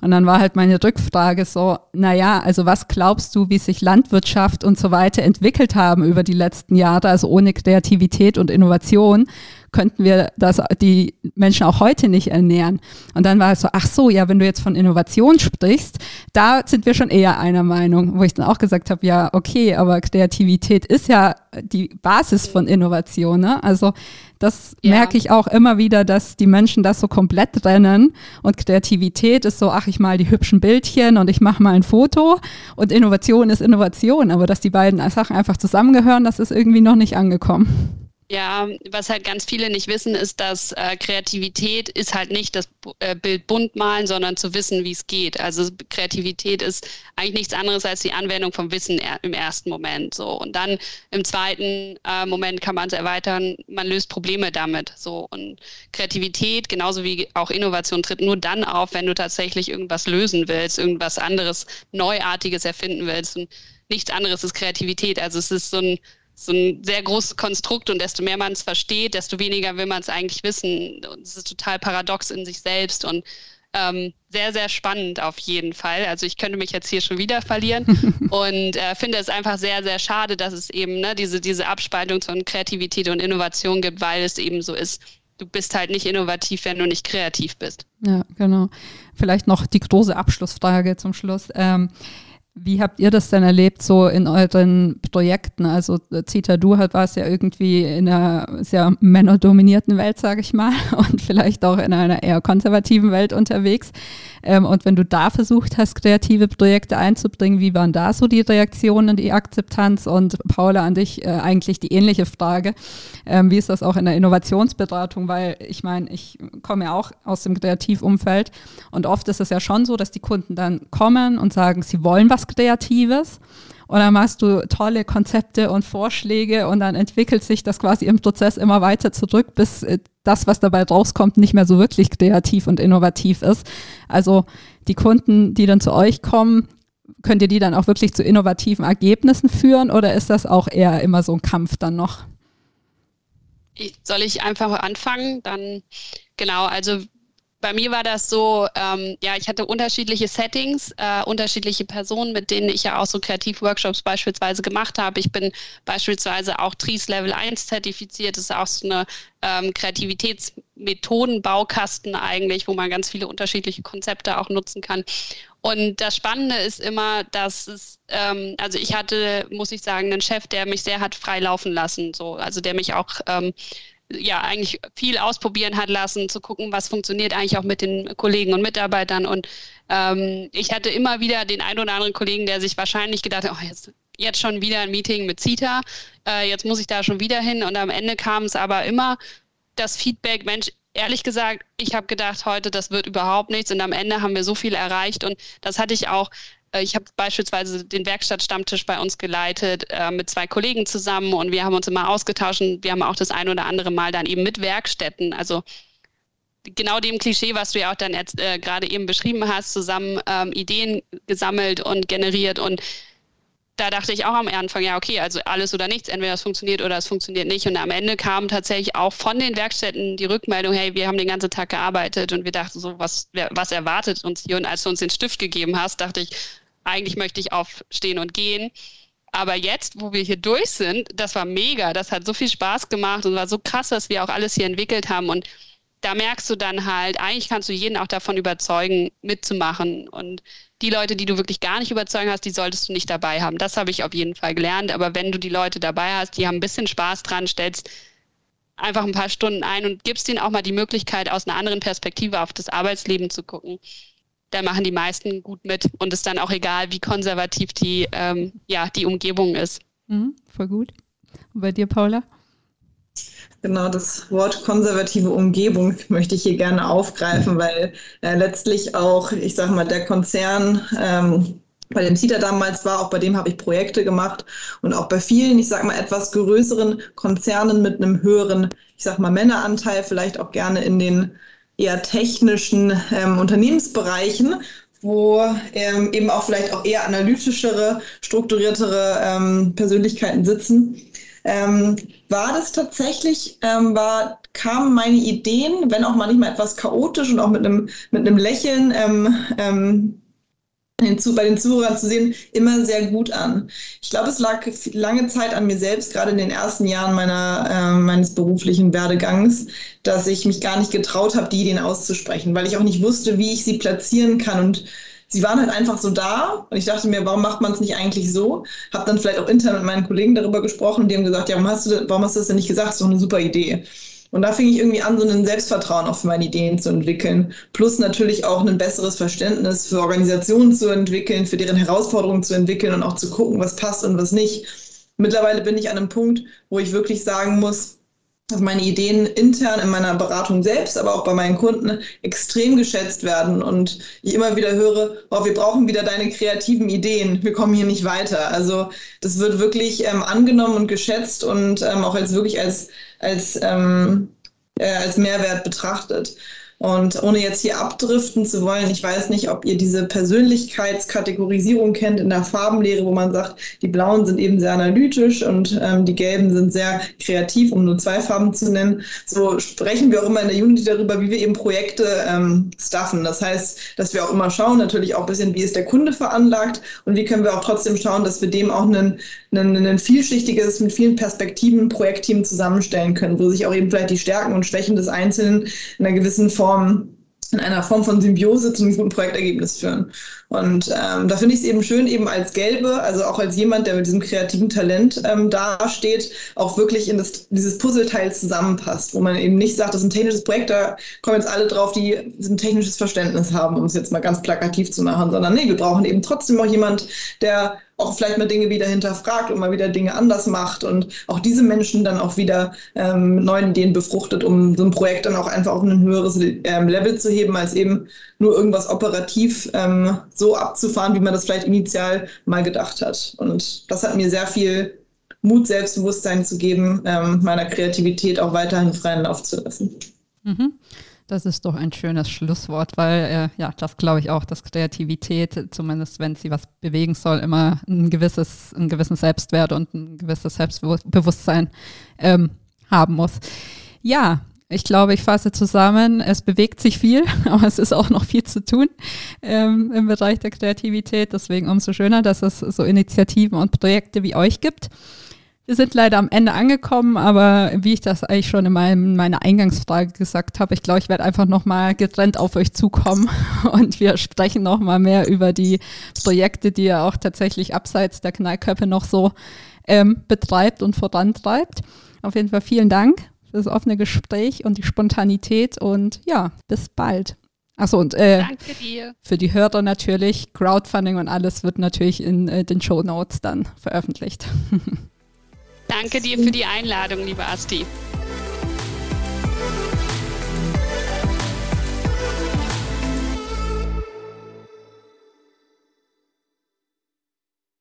Und dann war halt meine Rückfrage so, naja, also was glaubst du, wie sich Landwirtschaft und so weiter entwickelt haben über die letzten Jahre, also ohne Kreativität und Innovation? Könnten wir das, die Menschen auch heute nicht ernähren. Und dann war es so, ach so, ja, wenn du jetzt von Innovation sprichst, da sind wir schon eher einer Meinung, wo ich dann auch gesagt habe, ja, okay, aber Kreativität ist ja die Basis von Innovation. Ne? Also das ja. merke ich auch immer wieder, dass die Menschen das so komplett trennen und Kreativität ist so, ach, ich mal die hübschen Bildchen und ich mache mal ein Foto und Innovation ist Innovation, aber dass die beiden Sachen einfach zusammengehören, das ist irgendwie noch nicht angekommen. Ja, was halt ganz viele nicht wissen, ist, dass äh, Kreativität ist halt nicht das äh, Bild bunt malen, sondern zu wissen, wie es geht. Also Kreativität ist eigentlich nichts anderes als die Anwendung vom Wissen er im ersten Moment. So und dann im zweiten äh, Moment kann man es erweitern. Man löst Probleme damit. So und Kreativität genauso wie auch Innovation tritt nur dann auf, wenn du tatsächlich irgendwas lösen willst, irgendwas anderes Neuartiges erfinden willst. Und nichts anderes ist Kreativität. Also es ist so ein so ein sehr großes Konstrukt und desto mehr man es versteht, desto weniger will man es eigentlich wissen. Und es ist total paradox in sich selbst und ähm, sehr, sehr spannend auf jeden Fall. Also ich könnte mich jetzt hier schon wieder verlieren und äh, finde es einfach sehr, sehr schade, dass es eben ne, diese, diese Abspaltung von Kreativität und Innovation gibt, weil es eben so ist. Du bist halt nicht innovativ, wenn du nicht kreativ bist. Ja, genau. Vielleicht noch die große Abschlussfrage zum Schluss. Ähm, wie habt ihr das denn erlebt, so in euren Projekten? Also Zita, du halt warst ja irgendwie in einer sehr männerdominierten Welt, sage ich mal, und vielleicht auch in einer eher konservativen Welt unterwegs. Ähm, und wenn du da versucht hast, kreative Projekte einzubringen, wie waren da so die Reaktionen, die Akzeptanz? Und Paula, an dich äh, eigentlich die ähnliche Frage. Ähm, wie ist das auch in der Innovationsberatung? Weil ich meine, ich komme ja auch aus dem Kreativumfeld und oft ist es ja schon so, dass die Kunden dann kommen und sagen, sie wollen was Kreatives. Dann machst du tolle Konzepte und Vorschläge und dann entwickelt sich das quasi im Prozess immer weiter zurück, bis äh, das, was dabei rauskommt, nicht mehr so wirklich kreativ und innovativ ist. Also die Kunden, die dann zu euch kommen, könnt ihr die dann auch wirklich zu innovativen Ergebnissen führen oder ist das auch eher immer so ein Kampf dann noch? Soll ich einfach anfangen? Dann genau, also Bei mir war das so, ähm, ja, ich hatte unterschiedliche Settings, äh, unterschiedliche Personen, mit denen ich ja auch so Kreativworkshops beispielsweise gemacht habe. Ich bin beispielsweise auch TRIES Level 1 zertifiziert. Das ist auch so eine ähm, Kreativitätsmethodenbaukasten eigentlich, wo man ganz viele unterschiedliche Konzepte auch nutzen kann. Und das Spannende ist immer, dass es, ähm, also ich hatte, muss ich sagen, einen Chef, der mich sehr hat frei laufen lassen, so, also der mich auch ähm, ja eigentlich viel ausprobieren hat lassen, zu gucken, was funktioniert eigentlich auch mit den Kollegen und Mitarbeitern. Und ähm, ich hatte immer wieder den einen oder anderen Kollegen, der sich wahrscheinlich gedacht hat, oh, jetzt, jetzt schon wieder ein Meeting mit CITA, äh, jetzt muss ich da schon wieder hin. Und am Ende kam es aber immer das Feedback, Mensch, ehrlich gesagt, ich habe gedacht, heute, das wird überhaupt nichts. Und am Ende haben wir so viel erreicht. Und das hatte ich auch ich habe beispielsweise den Werkstattstammtisch bei uns geleitet äh, mit zwei Kollegen zusammen und wir haben uns immer ausgetauscht. Und wir haben auch das ein oder andere Mal dann eben mit Werkstätten, also genau dem Klischee, was du ja auch dann äh, gerade eben beschrieben hast, zusammen ähm, Ideen gesammelt und generiert und da dachte ich auch am Anfang, ja, okay, also alles oder nichts, entweder es funktioniert oder es funktioniert nicht. Und am Ende kam tatsächlich auch von den Werkstätten die Rückmeldung, hey, wir haben den ganzen Tag gearbeitet und wir dachten so, was, was erwartet uns hier? Und als du uns den Stift gegeben hast, dachte ich, eigentlich möchte ich aufstehen und gehen. Aber jetzt, wo wir hier durch sind, das war mega. Das hat so viel Spaß gemacht und war so krass, dass wir auch alles hier entwickelt haben. Und da merkst du dann halt, eigentlich kannst du jeden auch davon überzeugen, mitzumachen. Und die Leute, die du wirklich gar nicht überzeugen hast, die solltest du nicht dabei haben. Das habe ich auf jeden Fall gelernt. Aber wenn du die Leute dabei hast, die haben ein bisschen Spaß dran, stellst einfach ein paar Stunden ein und gibst ihnen auch mal die Möglichkeit, aus einer anderen Perspektive auf das Arbeitsleben zu gucken, dann machen die meisten gut mit und ist dann auch egal, wie konservativ die, ähm, ja, die Umgebung ist. Mhm, voll gut. Und bei dir, Paula? Genau, das Wort konservative Umgebung möchte ich hier gerne aufgreifen, weil äh, letztlich auch, ich sage mal, der Konzern, ähm, bei dem CITA damals war, auch bei dem habe ich Projekte gemacht und auch bei vielen, ich sage mal, etwas größeren Konzernen mit einem höheren, ich sage mal, Männeranteil, vielleicht auch gerne in den eher technischen ähm, Unternehmensbereichen, wo ähm, eben auch vielleicht auch eher analytischere, strukturiertere ähm, Persönlichkeiten sitzen. Ähm, war das tatsächlich, ähm, war, kamen meine Ideen, wenn auch manchmal etwas chaotisch und auch mit einem, mit einem Lächeln ähm, ähm, bei den Zuhörern zu sehen, immer sehr gut an. Ich glaube, es lag lange Zeit an mir selbst, gerade in den ersten Jahren meiner, äh, meines beruflichen Werdegangs, dass ich mich gar nicht getraut habe, die Ideen auszusprechen, weil ich auch nicht wusste, wie ich sie platzieren kann und sie waren halt einfach so da und ich dachte mir, warum macht man es nicht eigentlich so? Habe dann vielleicht auch intern mit meinen Kollegen darüber gesprochen, die haben gesagt, ja, warum hast du, warum hast du das denn nicht gesagt? Das ist doch eine super Idee. Und da fing ich irgendwie an, so ein Selbstvertrauen für meine Ideen zu entwickeln. Plus natürlich auch ein besseres Verständnis für Organisationen zu entwickeln, für deren Herausforderungen zu entwickeln und auch zu gucken, was passt und was nicht. Mittlerweile bin ich an einem Punkt, wo ich wirklich sagen muss, dass meine Ideen intern in meiner Beratung selbst, aber auch bei meinen Kunden extrem geschätzt werden und ich immer wieder höre, oh, wir brauchen wieder deine kreativen Ideen, wir kommen hier nicht weiter. Also das wird wirklich ähm, angenommen und geschätzt und ähm, auch als wirklich als, als, ähm, äh, als Mehrwert betrachtet. Und ohne jetzt hier abdriften zu wollen, ich weiß nicht, ob ihr diese Persönlichkeitskategorisierung kennt in der Farbenlehre, wo man sagt, die blauen sind eben sehr analytisch und ähm, die gelben sind sehr kreativ, um nur zwei Farben zu nennen. So sprechen wir auch immer in der Unity darüber, wie wir eben Projekte ähm, staffen. Das heißt, dass wir auch immer schauen, natürlich auch ein bisschen, wie ist der Kunde veranlagt und wie können wir auch trotzdem schauen, dass wir dem auch einen vielschichtiges, mit vielen Perspektiven Projektteam zusammenstellen können, wo sich auch eben vielleicht die Stärken und Schwächen des Einzelnen in einer gewissen Form Form, in einer Form von Symbiose zu einem guten Projektergebnis führen. Und ähm, da finde ich es eben schön, eben als Gelbe, also auch als jemand, der mit diesem kreativen Talent ähm, dasteht, auch wirklich in das, dieses Puzzleteil zusammenpasst, wo man eben nicht sagt, das ist ein technisches Projekt, da kommen jetzt alle drauf, die ein technisches Verständnis haben, um es jetzt mal ganz plakativ zu machen, sondern nee, wir brauchen eben trotzdem auch jemand, der auch vielleicht mal Dinge wieder hinterfragt und mal wieder Dinge anders macht und auch diese Menschen dann auch wieder ähm, mit neuen Ideen befruchtet, um so ein Projekt dann auch einfach auf ein höheres ähm, Level zu heben, als eben nur irgendwas operativ ähm, so abzufahren, wie man das vielleicht initial mal gedacht hat. Und das hat mir sehr viel Mut, Selbstbewusstsein zu geben, ähm, meiner Kreativität auch weiterhin freien Lauf zu lassen. Mhm. Das ist doch ein schönes Schlusswort, weil äh, ja, das glaube ich auch, dass Kreativität, zumindest wenn sie was bewegen soll, immer ein gewisses, einen gewissen Selbstwert und ein gewisses Selbstbewusstsein ähm, haben muss. Ja, Ich glaube, ich fasse zusammen, es bewegt sich viel, aber es ist auch noch viel zu tun ähm, im Bereich der Kreativität. Deswegen umso schöner, dass es so Initiativen und Projekte wie euch gibt. Wir sind leider am Ende angekommen, aber wie ich das eigentlich schon in meinem, meiner Eingangsfrage gesagt habe, ich glaube, ich werde einfach nochmal getrennt auf euch zukommen und wir sprechen nochmal mehr über die Projekte, die ihr auch tatsächlich abseits der Knallköpfe noch so ähm, betreibt und vorantreibt. Auf jeden Fall vielen Dank für das offene Gespräch und die Spontanität und ja, bis bald. Achso, und äh, für die Hörer natürlich, Crowdfunding und alles wird natürlich in äh, den Show Notes dann veröffentlicht. Danke dir für die Einladung, liebe Asti.